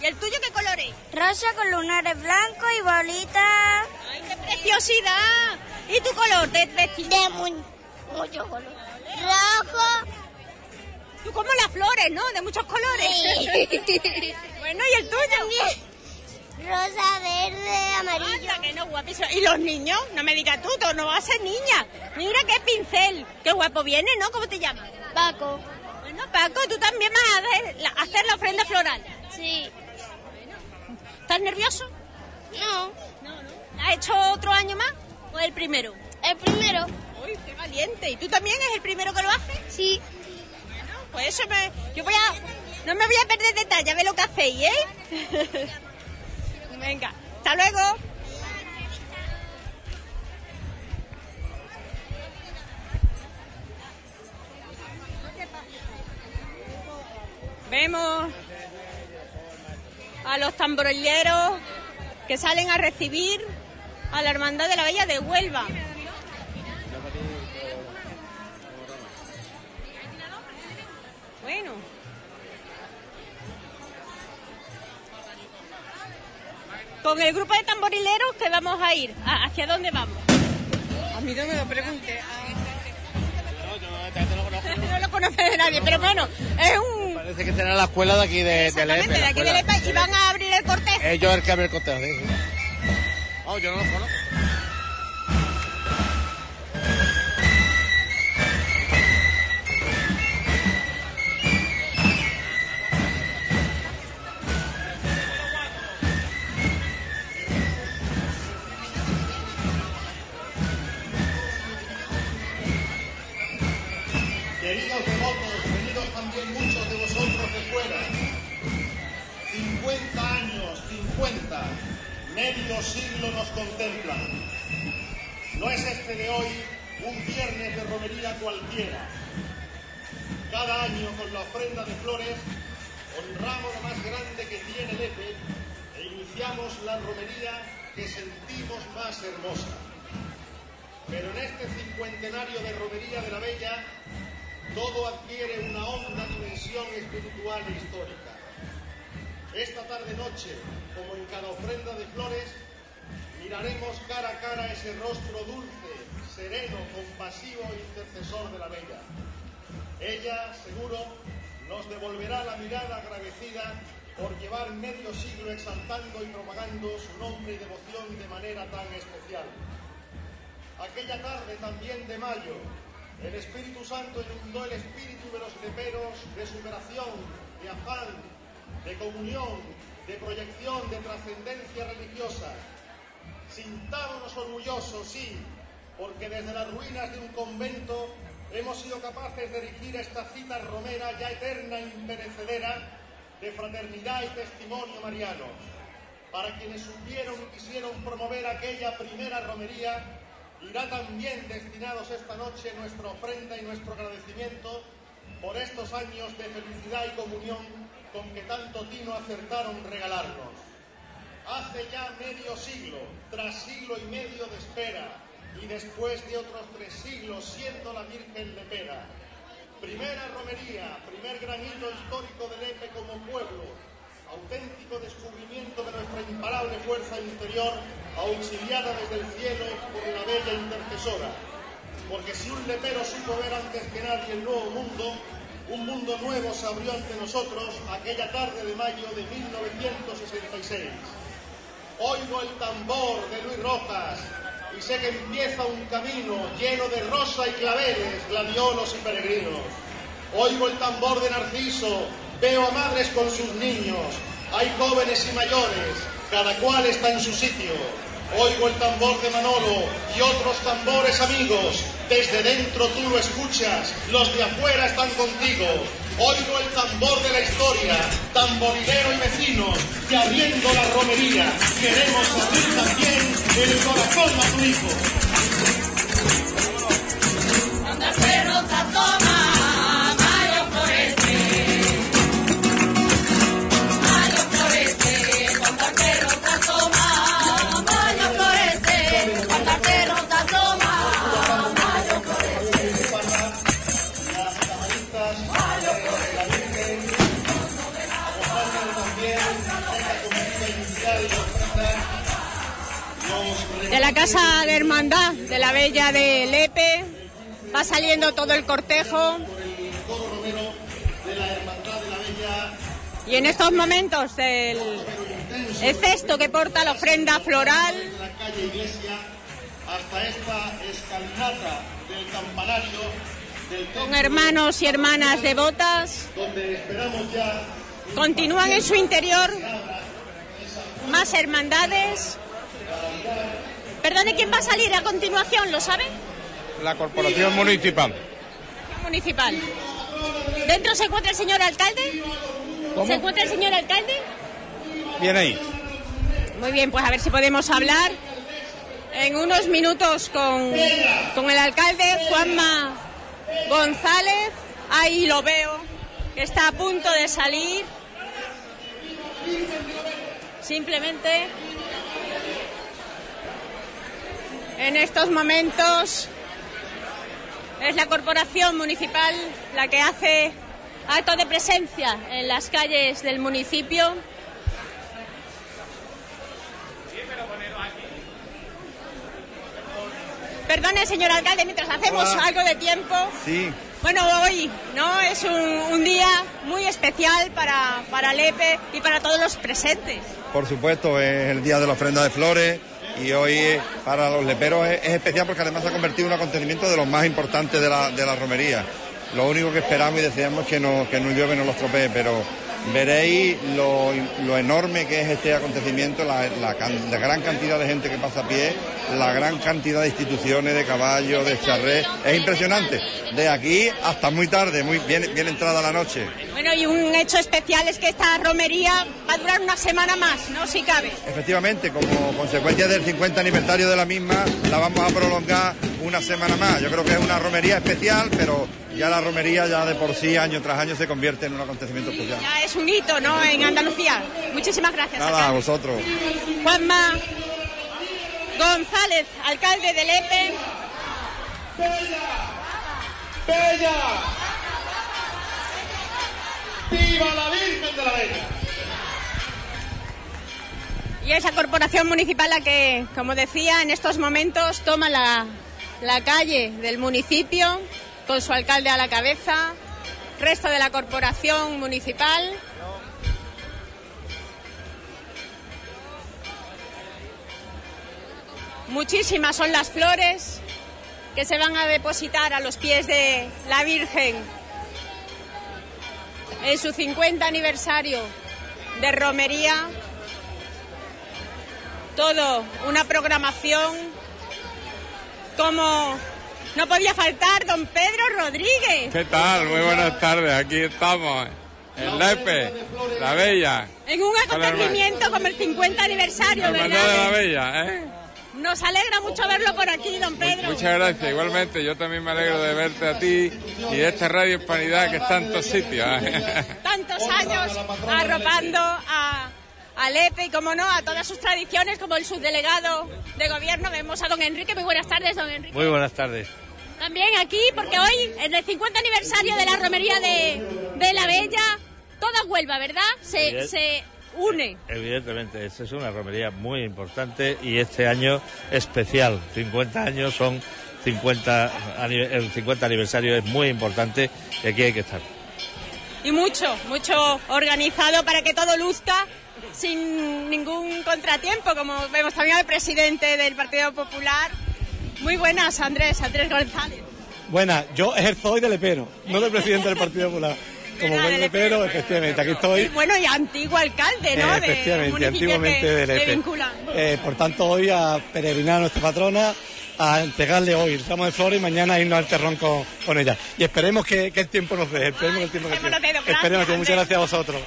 [SPEAKER 3] ¿Y el tuyo qué color es?
[SPEAKER 28] Rosa con lunares blancos y bolitas.
[SPEAKER 3] ¡Ay, qué preciosidad! ¿Y tu color de vestido?
[SPEAKER 28] De mucho color. Rojo.
[SPEAKER 3] Tú como las flores, ¿no? De muchos colores.
[SPEAKER 28] Sí.
[SPEAKER 3] bueno, ¿y el tuyo?
[SPEAKER 28] Rosa, verde, amarillo.
[SPEAKER 3] Anda, que no, guapísimo. ¿Y los niños? No me digas tú, tú no vas a ser niña. Mira qué pincel. Qué guapo viene, ¿no? ¿Cómo te llamas?
[SPEAKER 28] Paco.
[SPEAKER 3] Bueno, Paco, tú también vas a hacer la, a hacer la ofrenda floral.
[SPEAKER 28] Sí.
[SPEAKER 3] ¿Estás nervioso?
[SPEAKER 28] No.
[SPEAKER 3] No, no. ¿Has hecho otro año más o el primero?
[SPEAKER 28] El primero.
[SPEAKER 3] Uy, qué valiente. ¿Y tú también es el primero que lo haces?
[SPEAKER 28] Sí.
[SPEAKER 3] Bueno, pues eso me... Yo voy a... No me voy a perder detalle, a ver lo que hacéis, ¿eh? Venga, hasta luego. Vemos a los tamborileros que salen a recibir a la Hermandad de la Bella de Huelva. Bueno. Con el grupo de tamborileros que vamos a ir. ¿A- ¿Hacia dónde vamos?
[SPEAKER 7] A mí no me lo pregunte.
[SPEAKER 3] No lo conoce nadie, pero bueno, es un...
[SPEAKER 15] Parece que será la escuela de aquí de, de
[SPEAKER 3] Exactamente,
[SPEAKER 15] Lepe,
[SPEAKER 3] de
[SPEAKER 15] la
[SPEAKER 3] aquí de. Lepa y van a abrir el cortejo.
[SPEAKER 15] Ellos el que abre el cortejo, sí, sí. Oh, yo no los conozco.
[SPEAKER 29] 50, medio siglo nos contemplan. No es este de hoy un viernes de romería cualquiera. Cada año con la ofrenda de flores honramos lo más grande que tiene Lepe e iniciamos la romería que sentimos más hermosa. Pero en este cincuentenario de romería de la Bella todo adquiere una honda dimensión espiritual e histórica. Esta tarde-noche, como en cada ofrenda de flores, miraremos cara a cara ese rostro dulce, sereno, compasivo e intercesor de la Bella. Ella, seguro, nos devolverá la mirada agradecida por llevar medio siglo exaltando y propagando su nombre y devoción de manera tan especial. Aquella tarde también de mayo, el Espíritu Santo inundó el espíritu de los leperos de superación, de afán, de comunión, de proyección, de trascendencia religiosa. Sintámonos orgullosos, sí, porque desde las ruinas de un convento hemos sido capaces de erigir esta cita romera ya eterna e imperecedera de fraternidad y testimonio mariano. Para quienes supieron y quisieron promover aquella primera romería, irá también destinados esta noche nuestra ofrenda y nuestro agradecimiento por estos años de felicidad y comunión con que tanto tino acertaron regalarnos. Hace ya medio siglo, tras siglo y medio de espera, y después de otros tres siglos siendo la Virgen Lepera. Primera romería, primer granito histórico de Lepe como pueblo, auténtico descubrimiento de nuestra imparable fuerza interior, auxiliada desde el cielo por la bella intercesora. porque si un lepero supo ver antes que nadie el nuevo mundo, un mundo nuevo se abrió ante nosotros aquella tarde de mayo de 1966. Oigo el tambor de Luis Rojas y sé que empieza un camino lleno de rosa y claveles, gladiolos y peregrinos. Oigo el tambor de Narciso, veo a madres con sus niños, hay jóvenes y mayores, cada cual está en su sitio. Oigo el tambor de Manolo y otros tambores amigos. Desde dentro tú lo escuchas, los de afuera están contigo. Oigo el tambor de la historia, tamborilero y vecinos, y abriendo la romería, queremos abrir también el corazón a tu hijo.
[SPEAKER 3] La Casa de Hermandad de la Bella de Lepe. Va saliendo todo el cortejo. Y en estos momentos el, el cesto que porta la ofrenda floral con hermanos y hermanas devotas continúan en su interior más hermandades. Perdone, ¿quién va a salir a continuación? ¿Lo sabe?
[SPEAKER 16] La corporación municipal.
[SPEAKER 3] Municipal. ¿Dentro se encuentra el señor alcalde?
[SPEAKER 16] ¿Cómo?
[SPEAKER 3] ¿Se encuentra el señor alcalde?
[SPEAKER 16] Viene ahí.
[SPEAKER 3] Muy bien, pues a ver si podemos hablar en unos minutos con, con el alcalde Juanma González. Ahí lo veo, que está a punto de salir. Simplemente en estos momentos es la corporación municipal la que hace acto de presencia en las calles del municipio. Perdone, señor alcalde, mientras hacemos
[SPEAKER 16] Hola.
[SPEAKER 3] algo de tiempo.
[SPEAKER 16] Sí.
[SPEAKER 3] Bueno, hoy no es un, un día muy especial para, para Lepe y para todos los presentes.
[SPEAKER 16] Por supuesto, es el día de la ofrenda de flores y hoy eh, para los leperos es, es especial porque además se ha convertido en un acontecimiento de los más importantes de la, de la romería. Lo único que esperamos y deseamos es que no, que no llueve no lo estropee, pero veréis lo, lo enorme que es este acontecimiento, la, la can- la gran cantidad de gente que pasa a pie, la gran cantidad de instituciones, de caballos, de charrés. Es impresionante. De aquí hasta muy tarde, muy bien, bien entrada la noche.
[SPEAKER 3] Bueno, y un hecho especial es que esta romería va a durar una semana más, ¿no? Si cabe.
[SPEAKER 16] Efectivamente, como consecuencia del 50 aniversario de la misma, la vamos a prolongar una semana más. Yo creo que es una romería especial, pero ya la romería ya de por sí, año tras año, se convierte en un acontecimiento especial.
[SPEAKER 3] Ya es un hito, ¿no? En Andalucía. Muchísimas gracias.
[SPEAKER 16] Nada, a vosotros.
[SPEAKER 3] Juanma González, alcalde de Lepe.
[SPEAKER 29] ¡Bella! ¡Viva la Virgen de la Bella!
[SPEAKER 3] Y esa corporación municipal la que, como decía, en estos momentos toma la, la calle del municipio con su alcalde a la cabeza, resto de la corporación municipal. Muchísimas son las flores que se van a depositar a los pies de la Virgen en su 50 aniversario de romería todo, una programación como no podía faltar don Pedro Rodríguez.
[SPEAKER 9] ¿Qué tal? Muy buenas tardes. Aquí estamos en Lepe, la Bella.
[SPEAKER 3] En un acontecimiento como el 50 aniversario,
[SPEAKER 9] Hermandad de la
[SPEAKER 3] ¿verdad?
[SPEAKER 9] Bella, ¿eh?
[SPEAKER 3] Nos alegra mucho verlo por aquí, don Pedro.
[SPEAKER 9] Muchas gracias. Igualmente, yo también me alegro de verte a ti y de esta Radio Hispanidad que está en tantos sitios. ¿eh?
[SPEAKER 3] Tantos años arropando a, a Lepe y, como no, a todas sus tradiciones, como el subdelegado de gobierno. Vemos a don Enrique. Muy buenas tardes, don Enrique.
[SPEAKER 30] Muy buenas tardes.
[SPEAKER 3] También aquí, porque hoy es el 50 aniversario de la romería de, de la Bella. Toda Huelva, ¿verdad? Se, se une.
[SPEAKER 30] Evidentemente, esta es una romería muy importante y este año especial. 50 años son 50, ani- el 50 aniversario es muy importante y aquí hay que estar.
[SPEAKER 3] Y mucho, mucho organizado para que todo luzca sin ningún contratiempo, como vemos también al presidente del Partido Popular. Muy buenas, Andrés, Andrés González.
[SPEAKER 31] Buenas, yo ejerzo hoy de lepero, no de presidente del Partido Popular. Como buen
[SPEAKER 3] de
[SPEAKER 31] lepero, efectivamente, aquí estoy.
[SPEAKER 3] Bueno, y antiguo alcalde, ¿no?
[SPEAKER 31] Eh,
[SPEAKER 3] de
[SPEAKER 31] efectivamente,
[SPEAKER 3] municipio
[SPEAKER 31] antiguamente de
[SPEAKER 3] le
[SPEAKER 31] Lepe. Eh, por tanto, hoy a peregrinar a nuestra patrona, a entregarle hoy el ramo de flores y mañana irnos al terrón con, con ella. Y esperemos que, que el tiempo nos dé, esperemos que el tiempo nos dé.
[SPEAKER 3] Gracias,
[SPEAKER 31] Esperemos que muchas gracias a vosotros.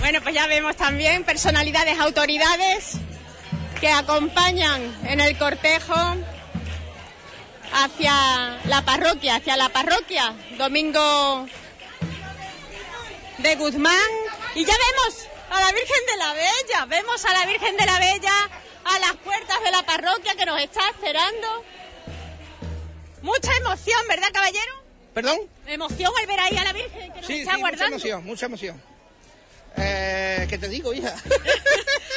[SPEAKER 3] Bueno, pues ya vemos también personalidades, autoridades que acompañan en el cortejo hacia la parroquia, hacia la parroquia Domingo de Guzmán. Y ya vemos a la Virgen de la Bella, vemos a la Virgen de la Bella a las puertas de la parroquia que nos está esperando. Mucha emoción, ¿verdad, caballero?
[SPEAKER 32] ¿Perdón?
[SPEAKER 3] Emoción al ver ahí a la Virgen que nos
[SPEAKER 32] Sí,
[SPEAKER 3] está
[SPEAKER 32] sí, mucha
[SPEAKER 3] aguardando.
[SPEAKER 32] emoción, mucha emoción. Eh, ¿Qué te digo, hija?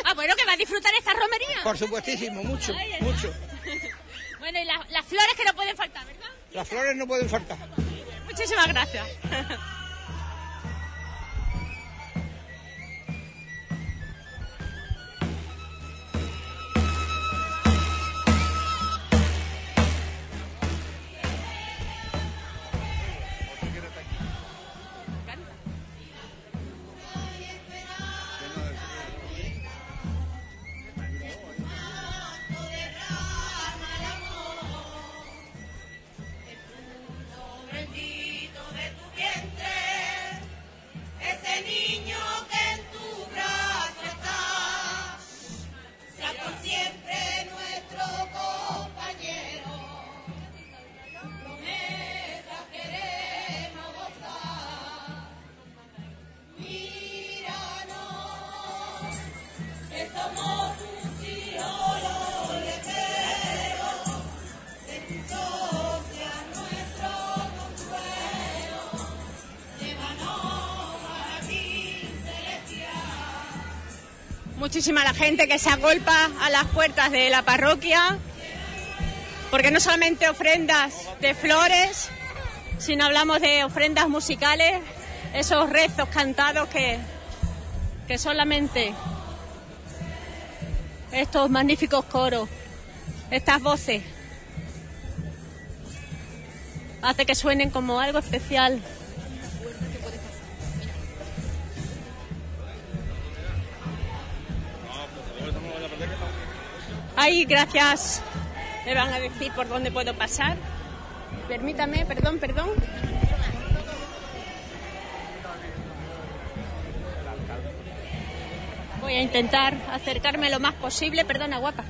[SPEAKER 3] Ah, bueno, que va a disfrutar esta romería.
[SPEAKER 32] Por supuestísimo, mucho, mucho.
[SPEAKER 3] Bueno, y las, las flores que no pueden faltar, ¿verdad?
[SPEAKER 32] Las flores no pueden faltar.
[SPEAKER 3] Muchísimas gracias. Muchísima la gente que se agolpa a las puertas de la parroquia, porque no solamente ofrendas de flores, sino hablamos de ofrendas musicales, esos rezos cantados que, que solamente estos magníficos coros, estas voces, hace que suenen como algo especial. Gracias. Me van a decir por dónde puedo pasar. Permítame, perdón, perdón. Voy a intentar acercarme lo más posible. Perdona,
[SPEAKER 6] guapa.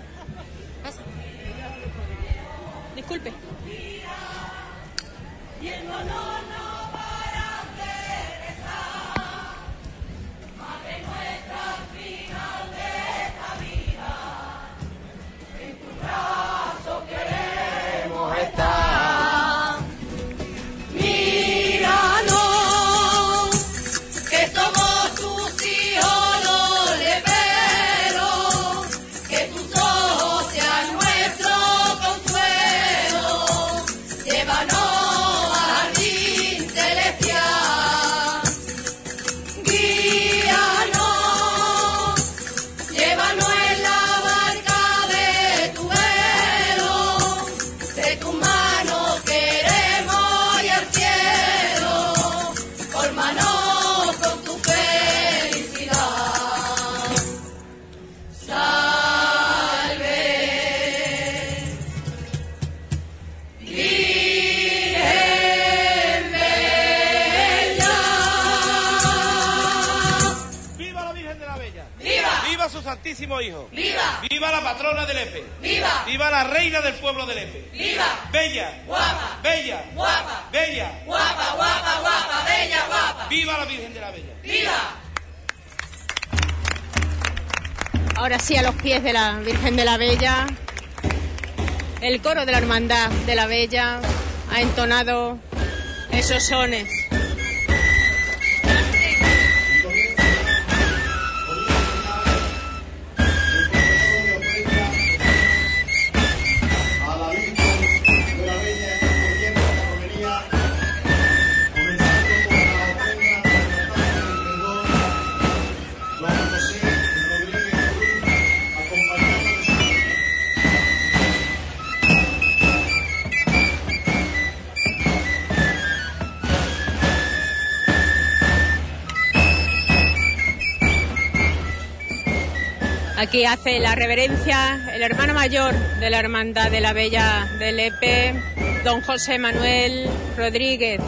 [SPEAKER 3] El coro de la Hermandad de la Bella ha entonado esos sones. Aquí hace la reverencia el hermano mayor de la Hermandad de la Bella del Lepe, don José Manuel Rodríguez.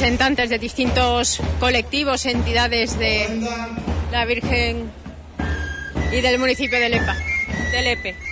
[SPEAKER 3] Representantes de distintos colectivos, entidades de la Virgen y del municipio de Lepa, de Lepe.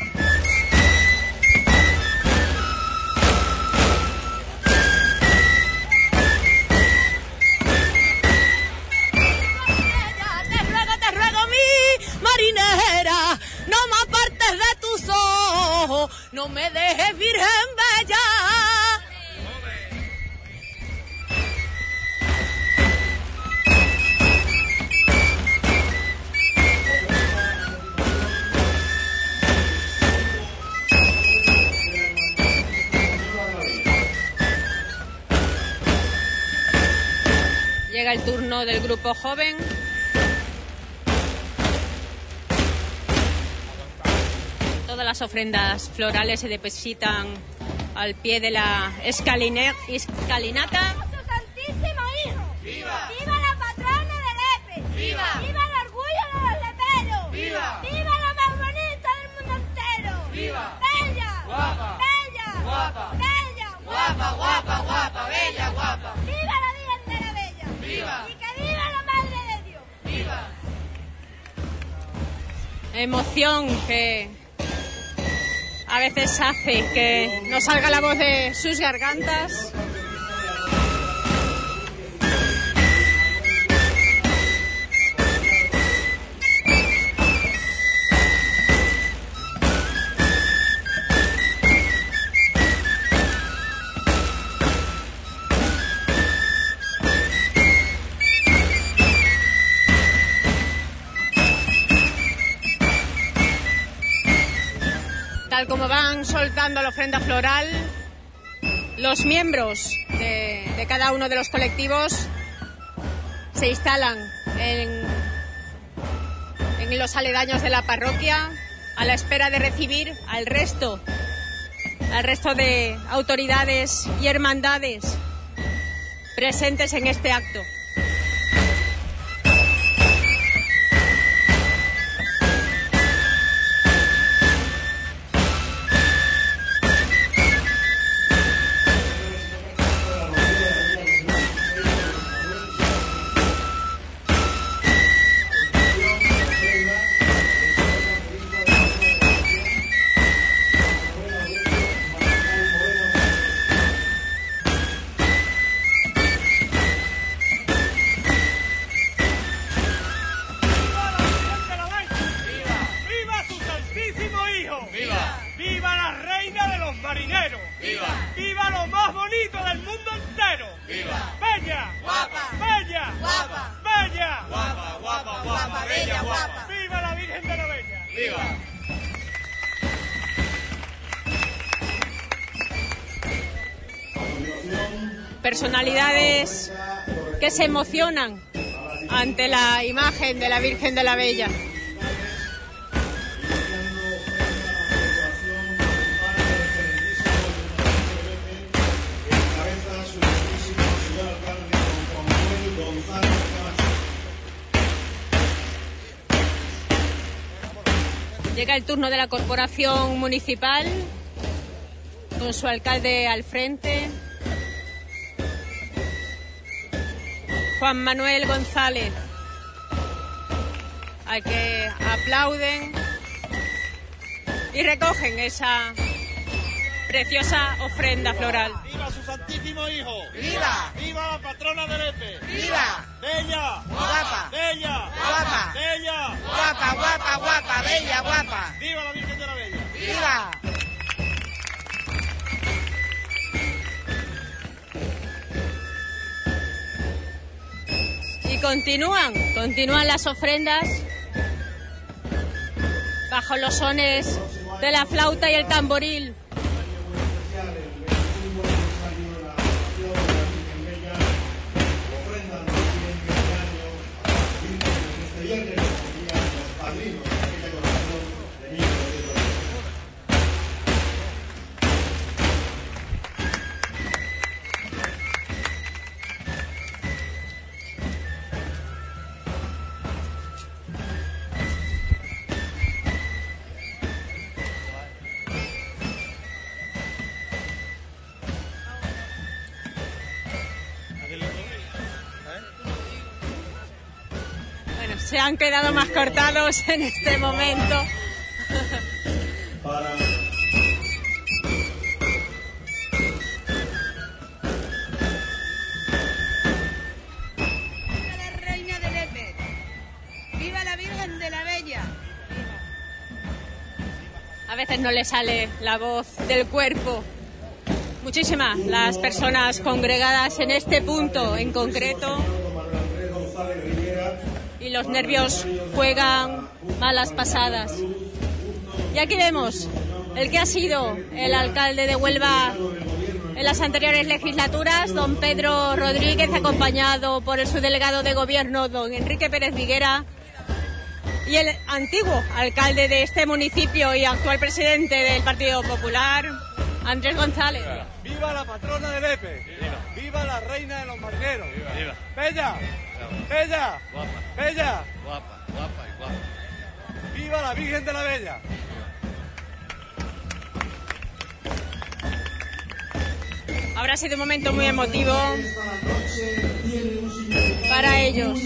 [SPEAKER 3] Joven. Todas las ofrendas florales se depositan al pie de la escalinata.
[SPEAKER 28] Que
[SPEAKER 3] a veces hace que no salga la voz de sus gargantas. Soltando la ofrenda floral, los miembros de, cada uno de los colectivos se instalan en, en los aledaños de la parroquia a la espera de recibir al resto, al resto de autoridades y hermandades presentes en este acto. Personalidades que se emocionan ante la imagen de la Virgen de la Bella. El turno de la corporación municipal con su alcalde al frente. Juan Manuel González, al que aplauden y recogen esa preciosa ofrenda floral.
[SPEAKER 25] ¡Viva su santísimo hijo!
[SPEAKER 6] ¡Viva!
[SPEAKER 25] ¡Viva la patrona del EPE!
[SPEAKER 6] ¡Viva!
[SPEAKER 25] ¡Bella!
[SPEAKER 6] ¡Guapa!
[SPEAKER 25] ¡Bella!
[SPEAKER 6] ¡Guapa!
[SPEAKER 25] ¡Bella!
[SPEAKER 6] Guapa, guapa, guapa, bella, guapa.
[SPEAKER 25] ¡Viva la Virgen de la Bella!
[SPEAKER 6] ¡Viva!
[SPEAKER 3] Y continúan, continúan las ofrendas bajo los sones de la flauta y el tamboril. Han quedado más cortados en este momento.
[SPEAKER 21] ¡Viva la reina del Epe! ¡Viva la Virgen de la Bella!
[SPEAKER 3] A veces no le sale la voz del cuerpo. Muchísimas las personas congregadas en este punto en concreto y los nervios juegan malas pasadas. Y aquí vemos el que ha sido el alcalde de Huelva en las anteriores legislaturas, don Pedro Rodríguez, acompañado por el subdelegado de gobierno, don Enrique Pérez Viguera, y el antiguo alcalde de este municipio y actual presidente del Partido Popular, Andrés González.
[SPEAKER 25] ¡Viva la patrona del EPE! ¡Viva! la reina de los marineros!
[SPEAKER 30] Viva.
[SPEAKER 25] ¡Bella! ¡Bella!
[SPEAKER 30] Guapa,
[SPEAKER 25] ¡Bella!
[SPEAKER 30] guapa, guapa y guapa.
[SPEAKER 25] ¡Viva la Virgen de la Bella!
[SPEAKER 3] Habrá sido un momento muy emotivo para ellos.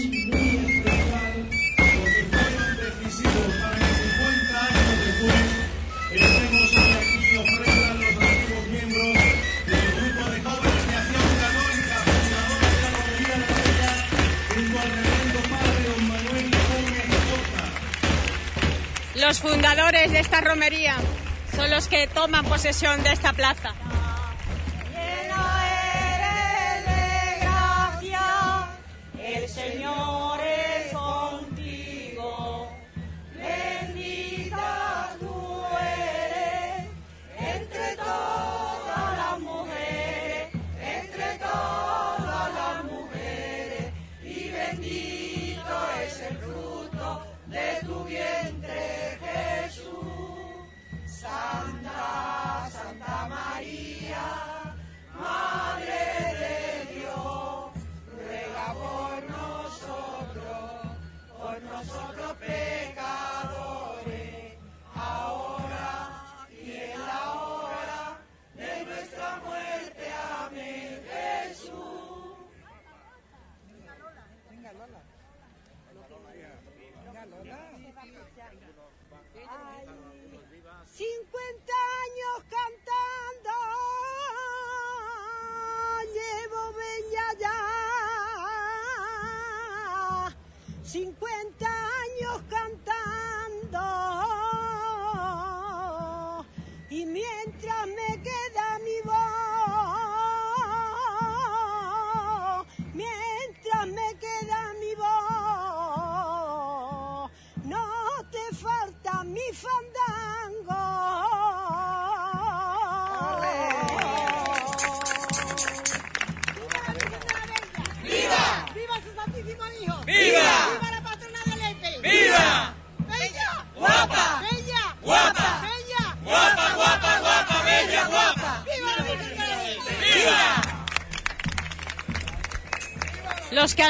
[SPEAKER 29] Los fundadores de
[SPEAKER 3] esta romería son los que toman posesión de esta plaza.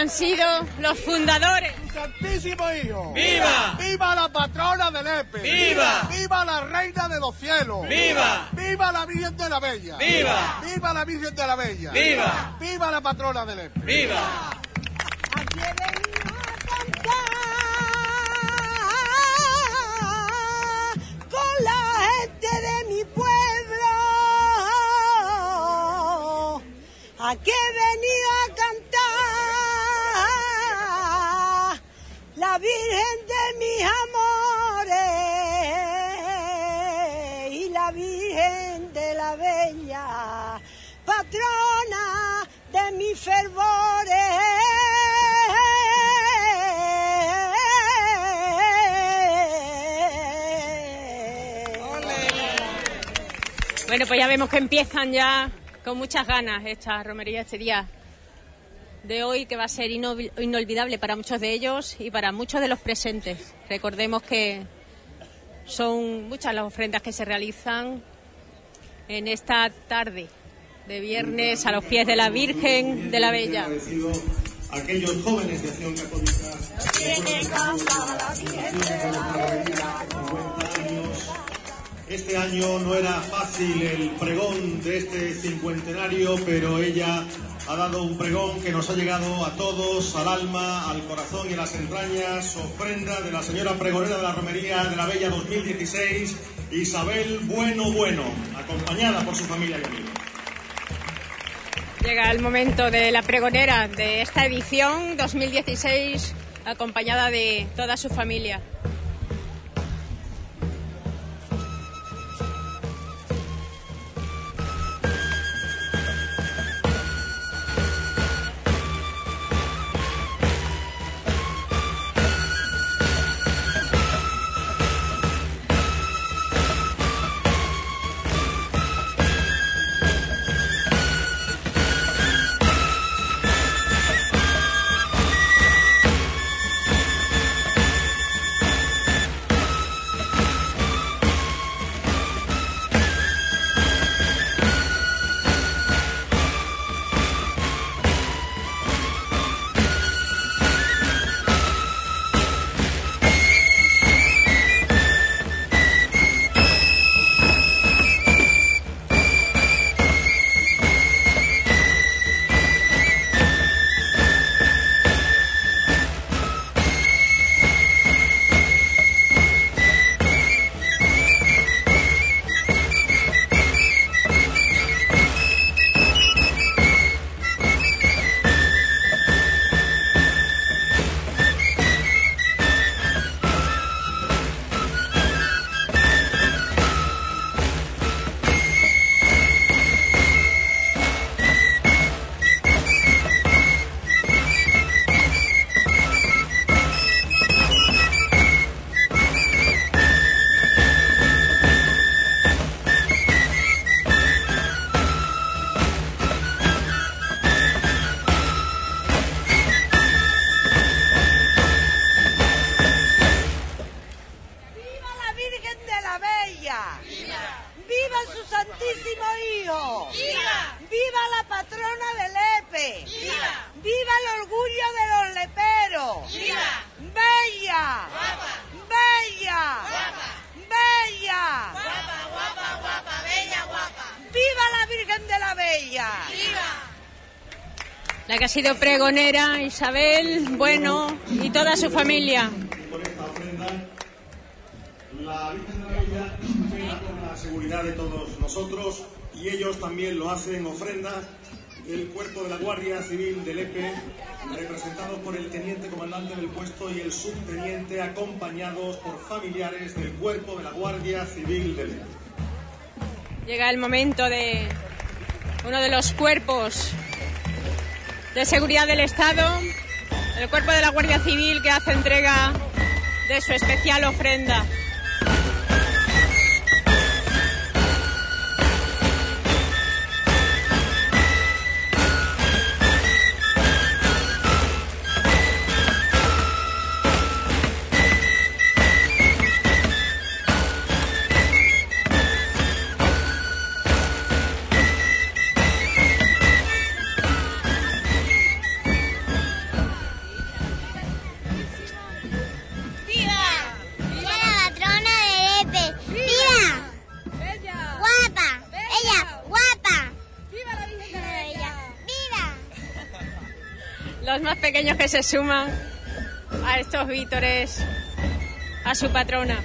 [SPEAKER 3] Han sido los fundadores.
[SPEAKER 25] Santísimo Hijo.
[SPEAKER 17] ¡Viva!
[SPEAKER 25] ¡Viva la patrona del EPE!
[SPEAKER 17] ¡Viva!
[SPEAKER 25] ¡Viva la Reina de los Cielos!
[SPEAKER 17] ¡Viva!
[SPEAKER 25] ¡Viva la Virgen de la Bella!
[SPEAKER 17] ¡Viva!
[SPEAKER 25] ¡Viva la Virgen de la Bella!
[SPEAKER 17] ¡Viva!
[SPEAKER 25] ¡Viva la patrona del EPE!
[SPEAKER 17] ¡Viva!
[SPEAKER 3] Empiezan ya con muchas ganas esta romería este día de hoy que va a ser inol- inolvidable para muchos de ellos y para muchos de los presentes. Recordemos que son muchas las ofrendas que se realizan en esta tarde de viernes a los pies de la Virgen de la Bella.
[SPEAKER 29] a aquellos jóvenes de Acción Católica Este año no era fácil el pregón de este cincuentenario, pero ella ha dado un pregón que nos ha llegado a todos, al alma, al corazón y a las entrañas, ofrenda de la señora pregonera de la Romería de la Bella 2016, Isabel Bueno Bueno, acompañada por su familia y amigos.
[SPEAKER 3] Llega el momento de la pregonera de esta edición 2016, acompañada de toda su familia. Sido pregonera, Isabel, bueno, y toda su familia.
[SPEAKER 29] Con esta ofrenda, la Virgen de la vela con la seguridad de todos nosotros y ellos también lo hacen ofrenda del cuerpo de la Guardia Civil del EPE, representados por el teniente comandante del puesto y el subteniente, acompañados por familiares del cuerpo de la Guardia Civil del EPE.
[SPEAKER 3] Llega el momento de uno de los cuerpos de seguridad del Estado, el cuerpo de la Guardia Civil que hace entrega de su especial ofrenda.
[SPEAKER 29] Se suman a estos vítores a su patrona.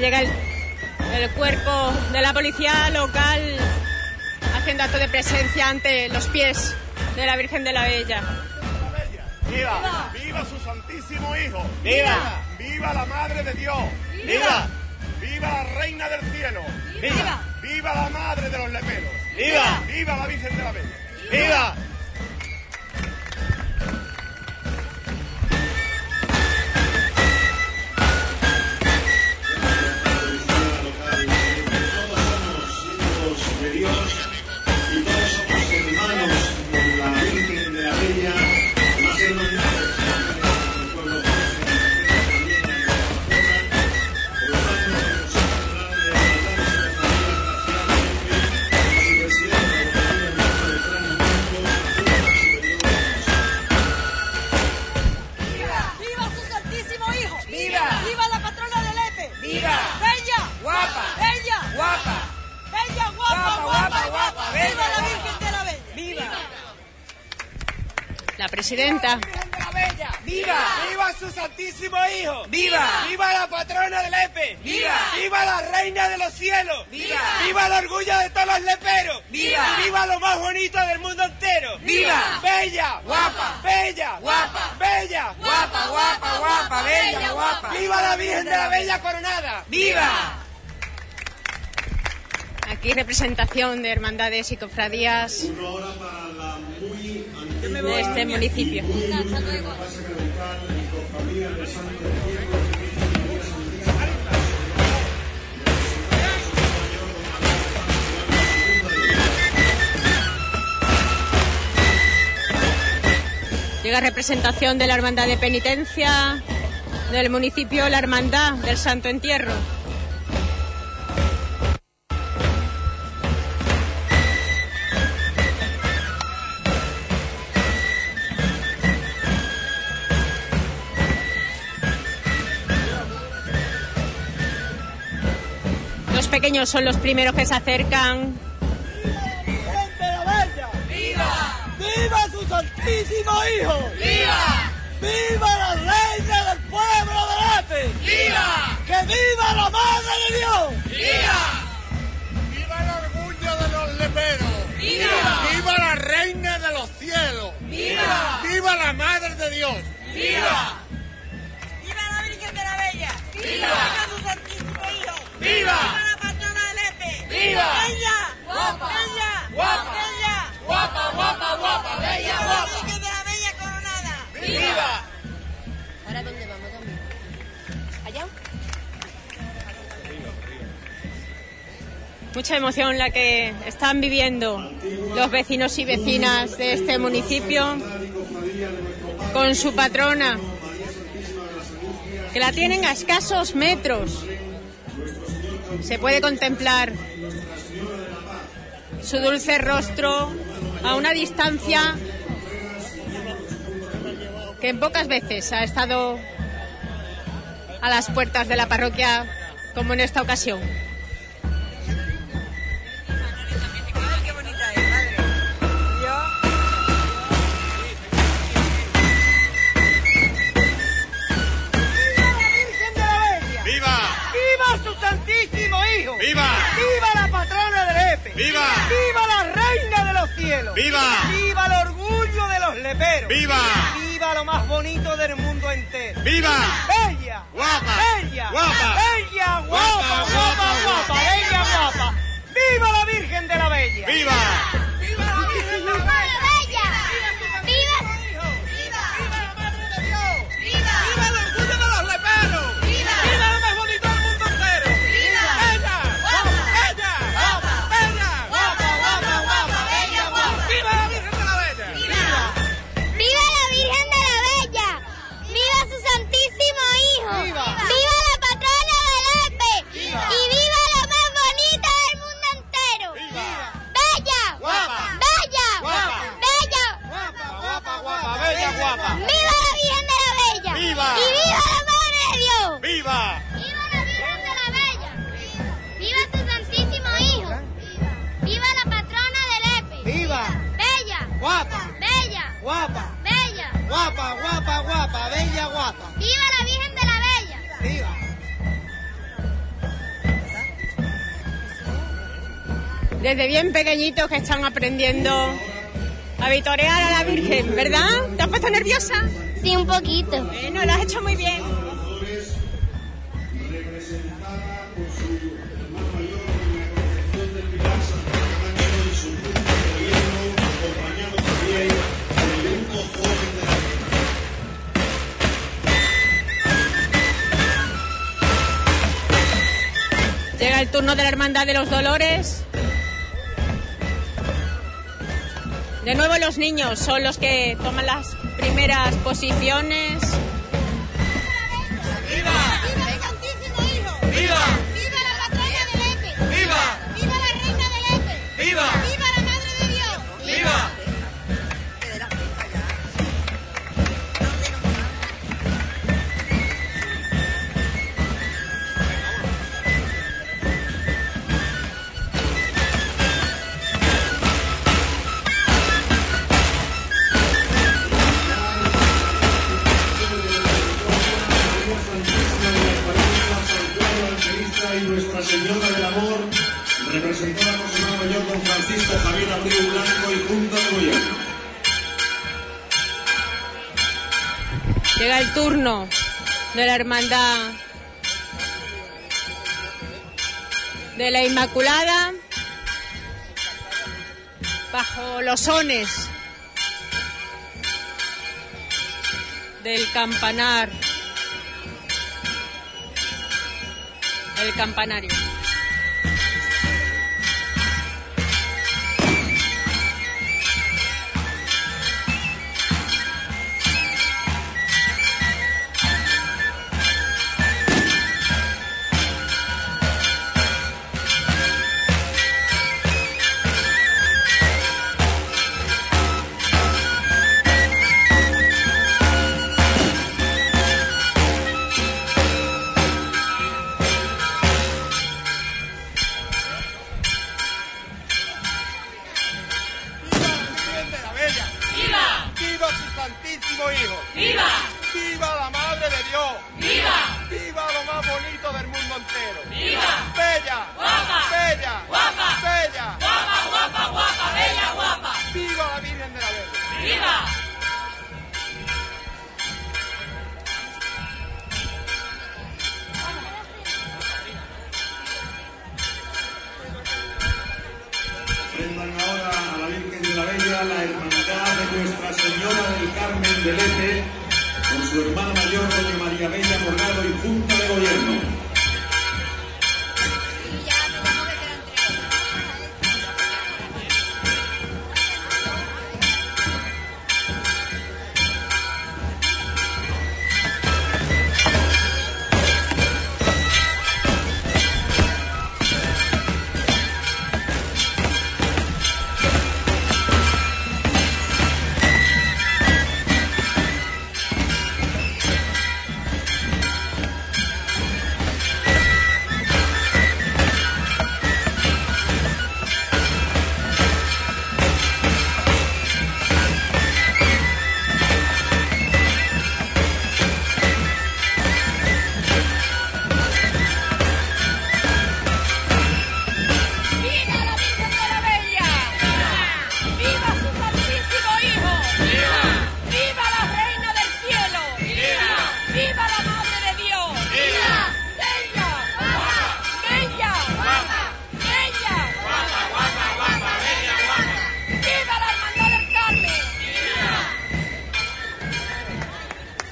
[SPEAKER 29] Llega el, el cuerpo de la policía local haciendo acto de presencia ante los pies de la Virgen de la Bella.
[SPEAKER 6] ¡Viva! ¡Viva su santísimo Hijo!
[SPEAKER 29] ¡Viva!
[SPEAKER 6] ¡Viva la Madre de Dios!
[SPEAKER 29] ¡Viva!
[SPEAKER 6] ¡Viva la Reina del Cielo!
[SPEAKER 29] ¡Viva!
[SPEAKER 6] ¡Viva la Madre de los Leperos!
[SPEAKER 29] ¡Viva!
[SPEAKER 6] ¡Viva la Virgen de la Bella!
[SPEAKER 29] ¡Viva!
[SPEAKER 33] La
[SPEAKER 29] presidenta.
[SPEAKER 6] ¡Viva! ¡Viva su santísimo Hijo!
[SPEAKER 3] ¡Viva!
[SPEAKER 6] ¡Viva la patrona del Epe!
[SPEAKER 3] ¡Viva!
[SPEAKER 6] ¡Viva la reina de los cielos!
[SPEAKER 3] ¡Viva!
[SPEAKER 6] ¡Viva el orgullo de todos los leperos!
[SPEAKER 3] ¡Viva!
[SPEAKER 6] ¡Viva lo más bonito del mundo entero!
[SPEAKER 3] ¡Viva!
[SPEAKER 6] ¡Bella!
[SPEAKER 3] ¡Guapa!
[SPEAKER 6] ¡Bella!
[SPEAKER 3] ¡Guapa!
[SPEAKER 6] ¡Bella!
[SPEAKER 3] ¡Guapa, guapa, guapa! ¡Bella, guapa!
[SPEAKER 6] ¡Viva la Virgen de la Bella Coronada!
[SPEAKER 3] ¡Viva!
[SPEAKER 29] Aquí representación de hermandades y cofradías de este municipio. Llega representación de la Hermandad de Penitencia del municipio La Hermandad del Santo Entierro. Pequeños son los primeros que se acercan.
[SPEAKER 12] ¡Virgen de la Bella! ¡Viva! ¡Viva su santísimo hijo! ¡Viva! ¡Viva la reina del pueblo del EPE! ¡Viva! ¡Que viva la Madre de Dios! ¡Viva!
[SPEAKER 6] ¡Viva el orgullo de los leperos!
[SPEAKER 12] ¡Viva!
[SPEAKER 6] ¡Viva la reina de los cielos!
[SPEAKER 12] ¡Viva!
[SPEAKER 6] ¡Viva la Madre de Dios!
[SPEAKER 12] ¡Viva! ¡Viva la Virgen de la Bella! ¡Viva! su santísimo hijo!
[SPEAKER 6] ¡Viva! ¡Viva!
[SPEAKER 12] ¡Bella! ¡Guapa! ¡Bella!
[SPEAKER 6] ¡Guapa!
[SPEAKER 12] ¡Bella!
[SPEAKER 6] ¡Guapa, guapa, guapa! ¡Bella,
[SPEAKER 12] ¡Viva la
[SPEAKER 6] guapa!
[SPEAKER 12] Virgen de la Bella coronada!
[SPEAKER 6] ¡Viva!
[SPEAKER 3] ¿Ahora dónde vamos también? ¿Allá?
[SPEAKER 29] Mucha emoción la que están viviendo los vecinos y vecinas de este municipio con su patrona, que la tienen a escasos metros. Se puede contemplar su dulce rostro a una distancia que en pocas veces ha estado a las puertas de la parroquia como en esta ocasión.
[SPEAKER 6] ¡Viva!
[SPEAKER 12] ¡Viva su santísimo hijo!
[SPEAKER 6] ¡Viva!
[SPEAKER 12] ¡Viva
[SPEAKER 6] ¡Viva!
[SPEAKER 12] ¡Viva la reina de los cielos!
[SPEAKER 6] ¡Viva!
[SPEAKER 12] ¡Viva el orgullo de los leperos!
[SPEAKER 6] ¡Viva!
[SPEAKER 12] ¡Viva lo más bonito del mundo entero!
[SPEAKER 6] ¡Viva!
[SPEAKER 12] ¡Bella!
[SPEAKER 6] ¡Guapa!
[SPEAKER 12] ¡Bella!
[SPEAKER 6] ¡Guapa!
[SPEAKER 12] ¡Bella! ¡Guapa, guapa, guapa! ¡Bella, guapa! ¡Viva la Virgen de la Bella!
[SPEAKER 6] ¡Viva!
[SPEAKER 12] ¡Viva la Virgen de la Bella! guapa, bella, guapa, bella, guapa, guapa, guapa, bella, guapa. ¡Viva la Virgen de la Bella!
[SPEAKER 34] ¡Viva!
[SPEAKER 29] Desde bien pequeñitos que están aprendiendo a vitorear a la Virgen, ¿verdad? ¿Te has puesto nerviosa?
[SPEAKER 28] Sí, un poquito.
[SPEAKER 29] Bueno, lo has hecho muy bien. Turno de la Hermandad de los Dolores. De nuevo los niños son los que toman las primeras posiciones. Hermandad de la Inmaculada bajo los sones del campanar. El campanario.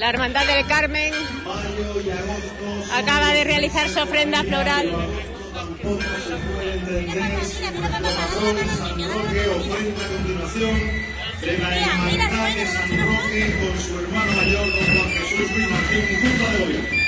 [SPEAKER 3] La Hermandad del Carmen
[SPEAKER 29] acaba de realizar su ofrenda floral.
[SPEAKER 3] San Roque ofrenda a continuación de la hermandad de San Roque con su hermano mayor, don Juan Jesús Luis Martín y Junta de Gobierno.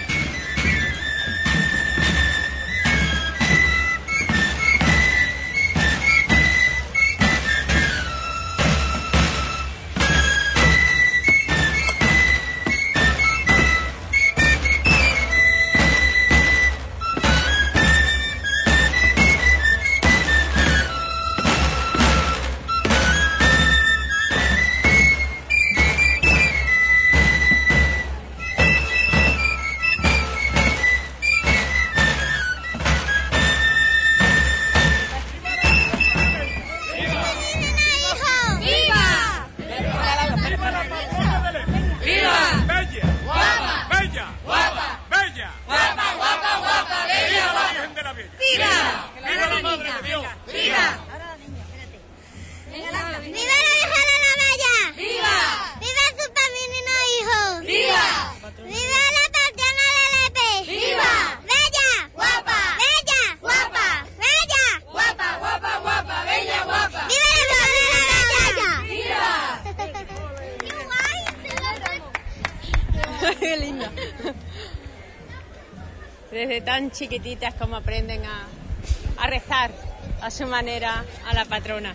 [SPEAKER 35] chiquititas cómo aprenden a, a rezar a su manera a la patrona.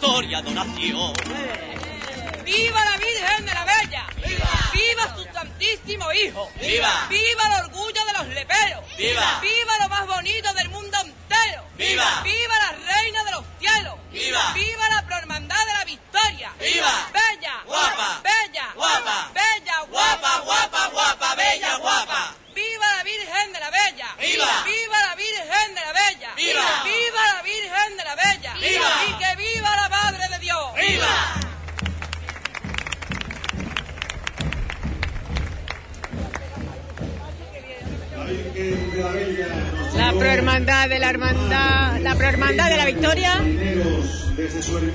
[SPEAKER 29] victoria,
[SPEAKER 35] donación.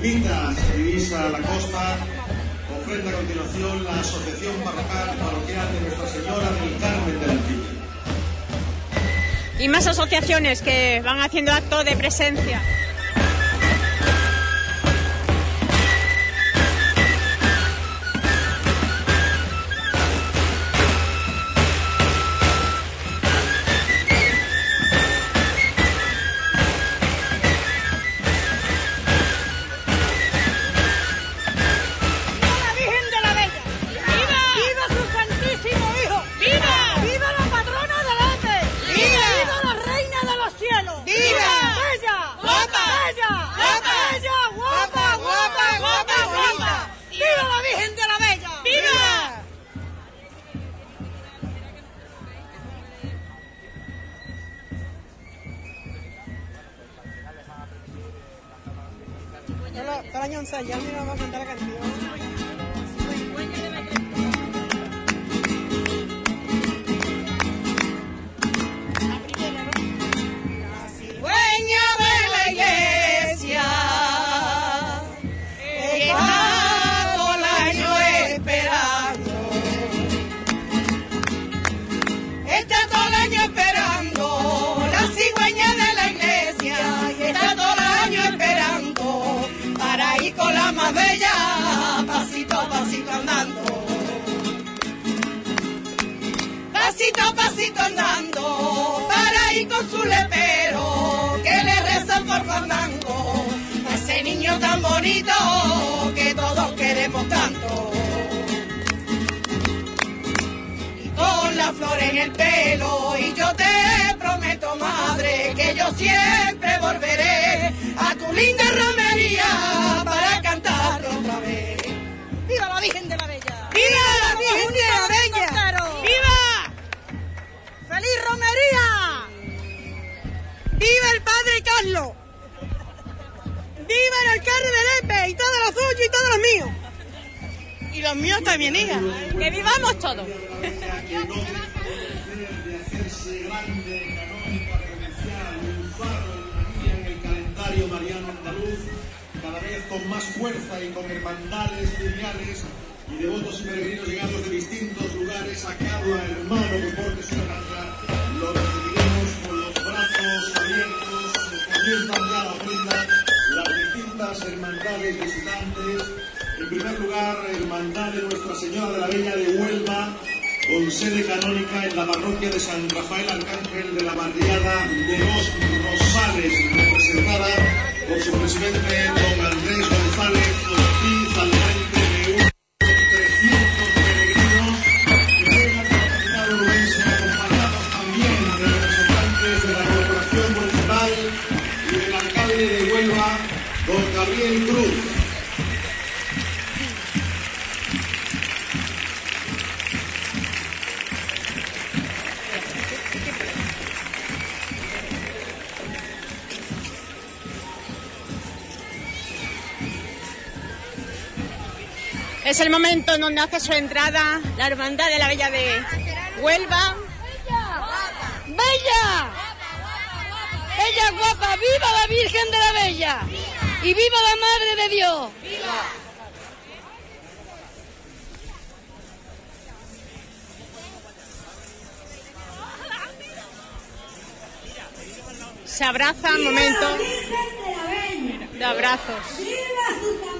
[SPEAKER 35] Invita, si la
[SPEAKER 29] costa, ofrenda a continuación la Asociación Parroquial Parroquial de Nuestra Señora del Carmen de Antilla.
[SPEAKER 35] Y más asociaciones que van haciendo acto de presencia.
[SPEAKER 3] Es el momento en donde hace su entrada la hermandad de la Bella de Huelva.
[SPEAKER 5] ¡Bella! ¡Bella guapa! ¡Viva la Virgen de la Bella! ¡Y viva la Madre de Dios!
[SPEAKER 3] Se abrazan, momento de abrazos.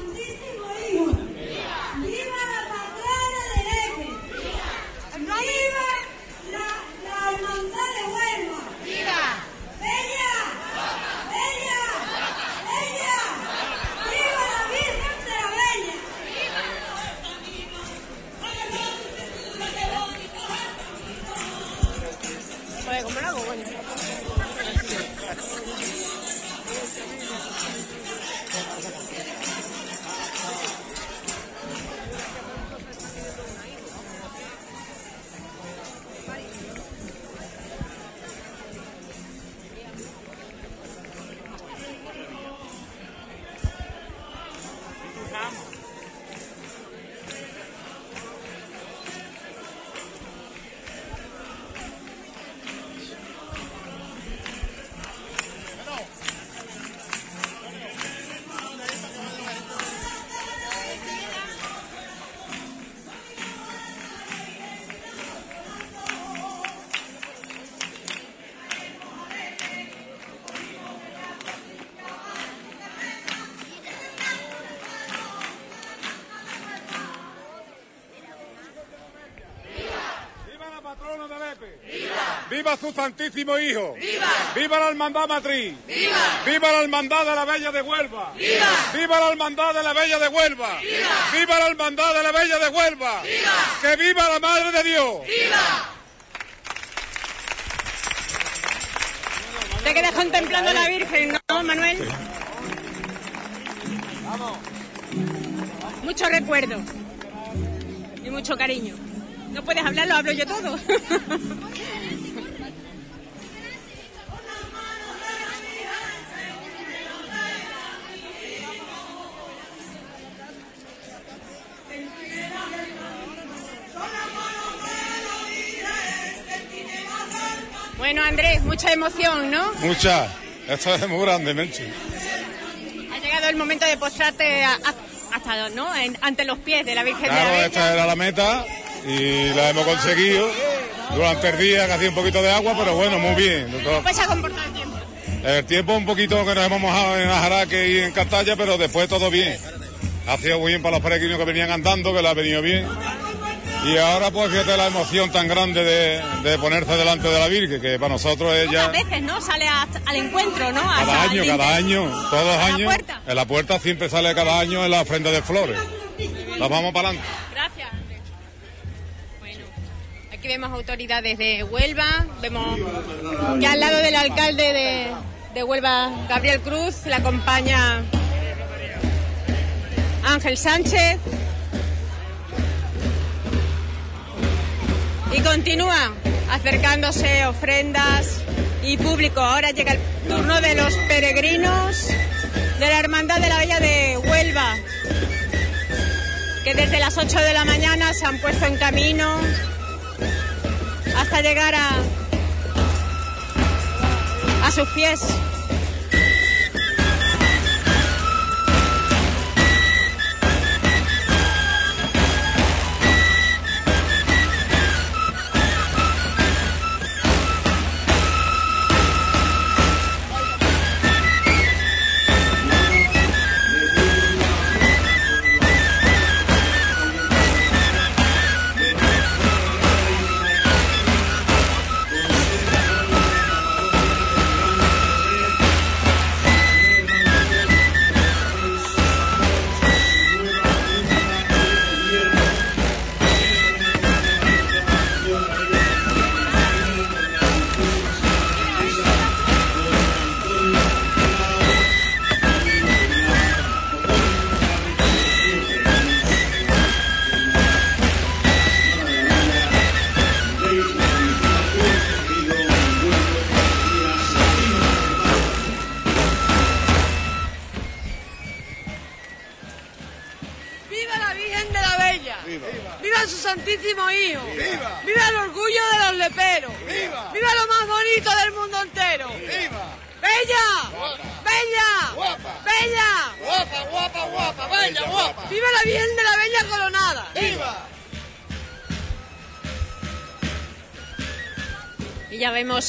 [SPEAKER 36] Su santísimo hijo! ¡Viva! ¡Viva la hermandad
[SPEAKER 9] matriz! ¡Viva! ¡Viva la hermandad de la Bella de Huelva! ¡Viva! ¡Viva la hermandad de la Bella de Huelva! ¡Viva! ¡Viva la hermandad de la Bella de Huelva! ¡Viva! ¡Que viva la Madre de Dios! ¡Viva!
[SPEAKER 3] Te quedas contemplando a la Virgen, ¿no, Manuel? Mucho recuerdo y mucho cariño. No puedes hablar, lo hablo yo todo. mucha emoción, ¿no?
[SPEAKER 9] Mucha. Esto es muy grande, Menchi.
[SPEAKER 3] Ha llegado el momento de postrarte a- a- hasta, ¿no? En- ante los pies de la Virgen de la
[SPEAKER 9] Claro, esta era la meta y la hemos conseguido durante el día, que hacía un poquito de agua, pero bueno, muy bien. todo.
[SPEAKER 3] ¿Cómo se ha comportado el tiempo?
[SPEAKER 9] El tiempo un poquito que nos hemos mojado en Ajaraque y en Castalla, pero después todo bien. Ha sido muy bien para los peregrinos que venían andando, que le ha venido bien. Y ahora pues fíjate la emoción tan grande de, de ponerse delante de la Virgen, que para nosotros es ya
[SPEAKER 3] Pocas veces, ¿no? Sale a- al encuentro, ¿no?
[SPEAKER 9] cada
[SPEAKER 3] Hasta
[SPEAKER 9] año, cada año, todos los
[SPEAKER 3] ¿A la
[SPEAKER 9] años.
[SPEAKER 3] puerta?
[SPEAKER 9] En la puerta siempre sale cada año en la ofrenda de flores. Las vamos para adelante.
[SPEAKER 3] Gracias. Bueno, aquí vemos autoridades de Huelva, vemos ya al lado del alcalde de, de Huelva, Gabriel Cruz, le acompaña Ángel Sánchez. Y continúan acercándose ofrendas y público. Ahora llega el turno de los peregrinos de la Hermandad de la Bella de Huelva.
[SPEAKER 29] que desde las 8 de la mañana se han puesto en camino hasta llegar a, a sus pies.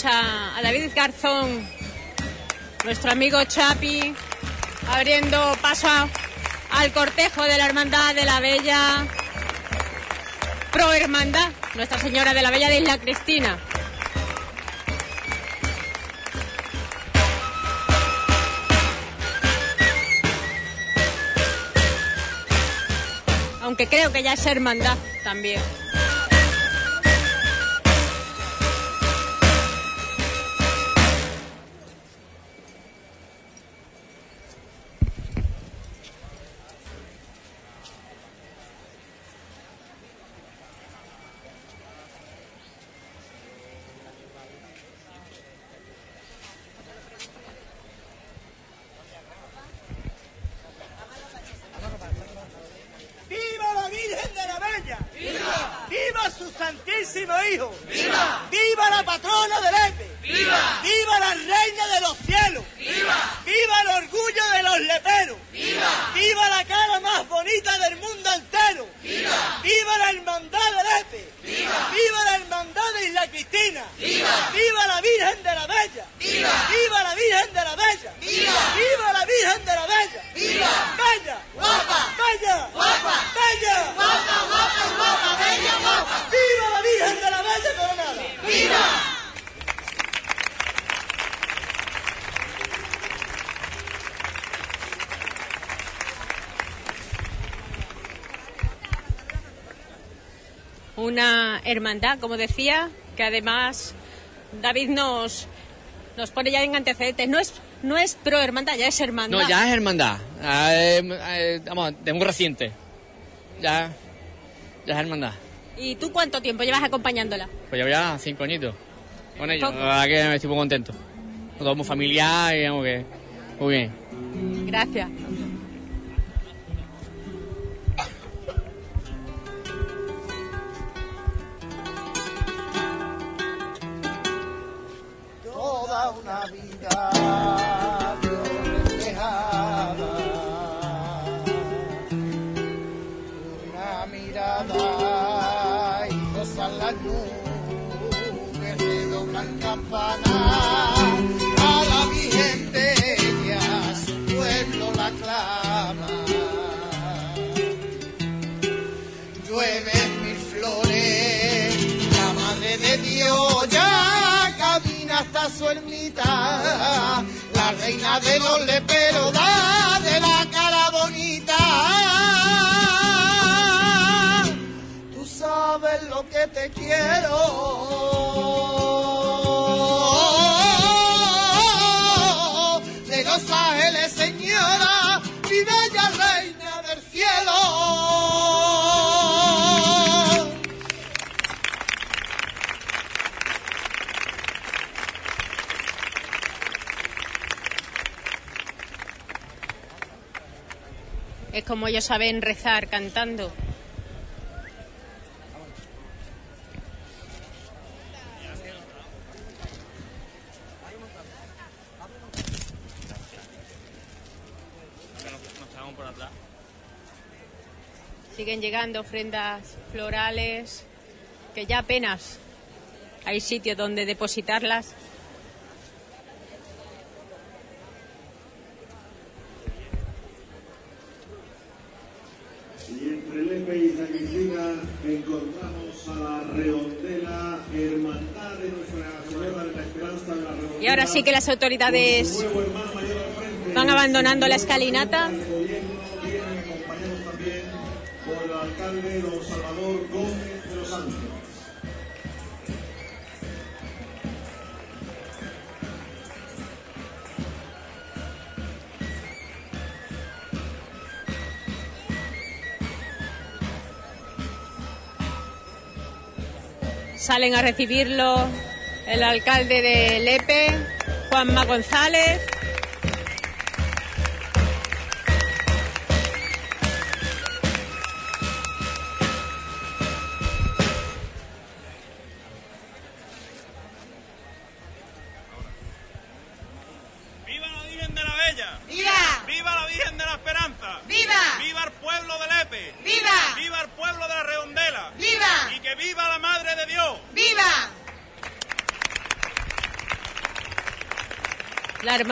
[SPEAKER 29] A, David Garzón, nuestro amigo Chapi, abriendo paso al cortejo de la Hermandad de la Bella Pro Hermandad, Nuestra Señora de la Bella de Isla Cristina. Aunque creo que ya es hermandad también.
[SPEAKER 12] Hermandad,
[SPEAKER 29] como decía, que además David nos, nos pone ya en antecedentes. No es, no es pro hermandad, ya es hermandad.
[SPEAKER 24] No, ya es hermandad. Ah, eh, eh, vamos, de muy reciente. Ya, ya es hermandad.
[SPEAKER 29] ¿Y tú cuánto tiempo llevas acompañándola?
[SPEAKER 24] Pues llevo ya cinco añitos con ellos. La verdad que estoy muy contento. Todo muy familiar y digamos que muy bien.
[SPEAKER 29] Gracias.
[SPEAKER 12] Reina de los leperos da de la cara bonita. Tú sabes lo que te quiero.
[SPEAKER 29] como ellos saben rezar cantando.
[SPEAKER 3] Siguen llegando ofrendas florales que ya apenas hay sitio donde depositarlas.
[SPEAKER 29] Y entre Lepe y San Cristina encontramos a la redondela Hermandad de Nuestra Señora de la Esperanza de la Redondela.
[SPEAKER 3] Y ahora sí que las autoridades van abandonando la escalinata.
[SPEAKER 29] Vienen acompañados también por el alcalde don Salvador Gómez
[SPEAKER 3] Salen a recibirlo el alcalde de Lepe, Juanma González.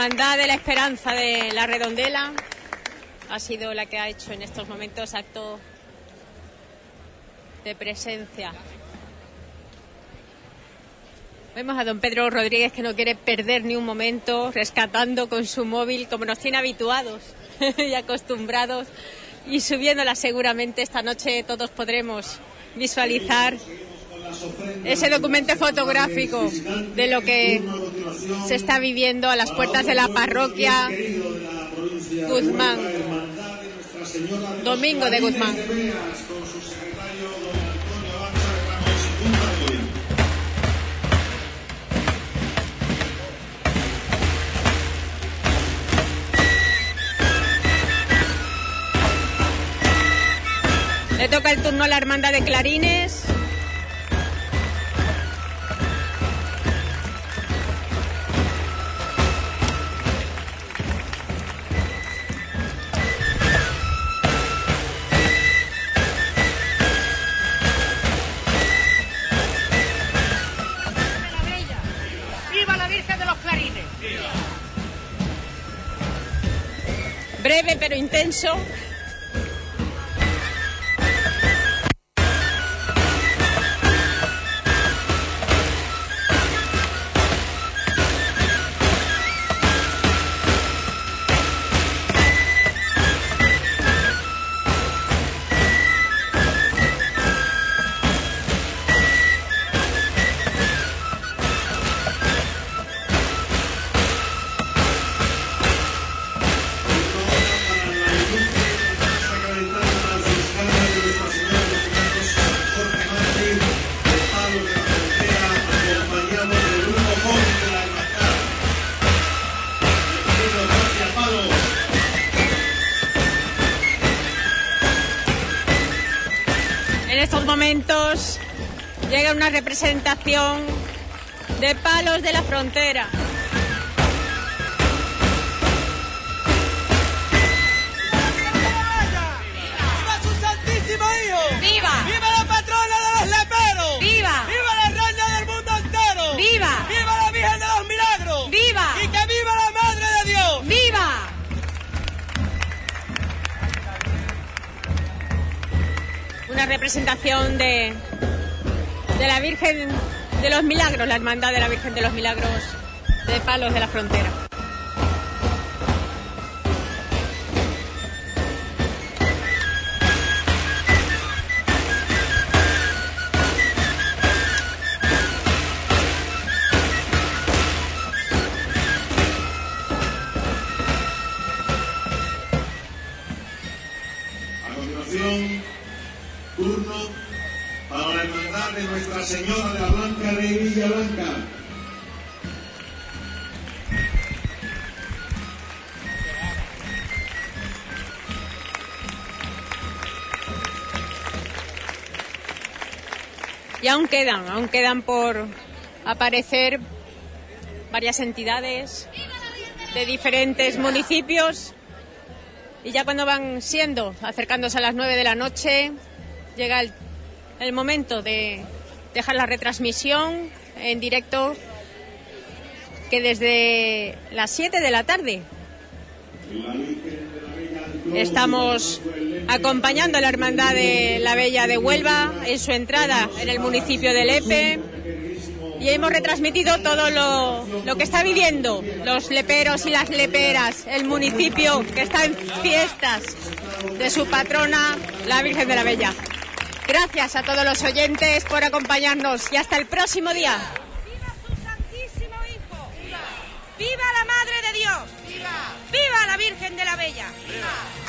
[SPEAKER 3] Hermandad de la Esperanza de la Redondela ha sido la que ha hecho en estos momentos acto de presencia. Vemos a don Pedro Rodríguez que no quiere perder ni un momento, rescatando con su móvil, como nos tiene habituados y acostumbrados, y subiéndola seguramente esta noche todos podremos visualizar ese documento fotográfico de lo que se está viviendo a las puertas de la parroquia Guzmán, Domingo de Guzmán. Le toca el turno a la hermandad de Clarines. Breve pero intenso. Llega una representación de palos de la frontera. Representación de, de la Virgen de los Milagros, la hermandad de la Virgen de los Milagros de palos de la frontera. Quedan, aún quedan por aparecer varias entidades de diferentes municipios. Y ya cuando van siendo, acercándose a las 9 de la noche, llega el, el momento de dejar la retransmisión en directo que desde las 7 de la tarde estamos acompañando a la Hermandad de la Bella de Huelva en su entrada en el municipio de Lepe y hemos retransmitido todo lo, lo que está viviendo los leperos y las leperas, el municipio que está en fiestas de su patrona, la Virgen de la Bella. Gracias a todos los oyentes por acompañarnos y hasta el próximo día.
[SPEAKER 6] ¡Viva la Madre de Dios! ¡Viva! ¡Viva la Virgen de la Bella! ¡Viva!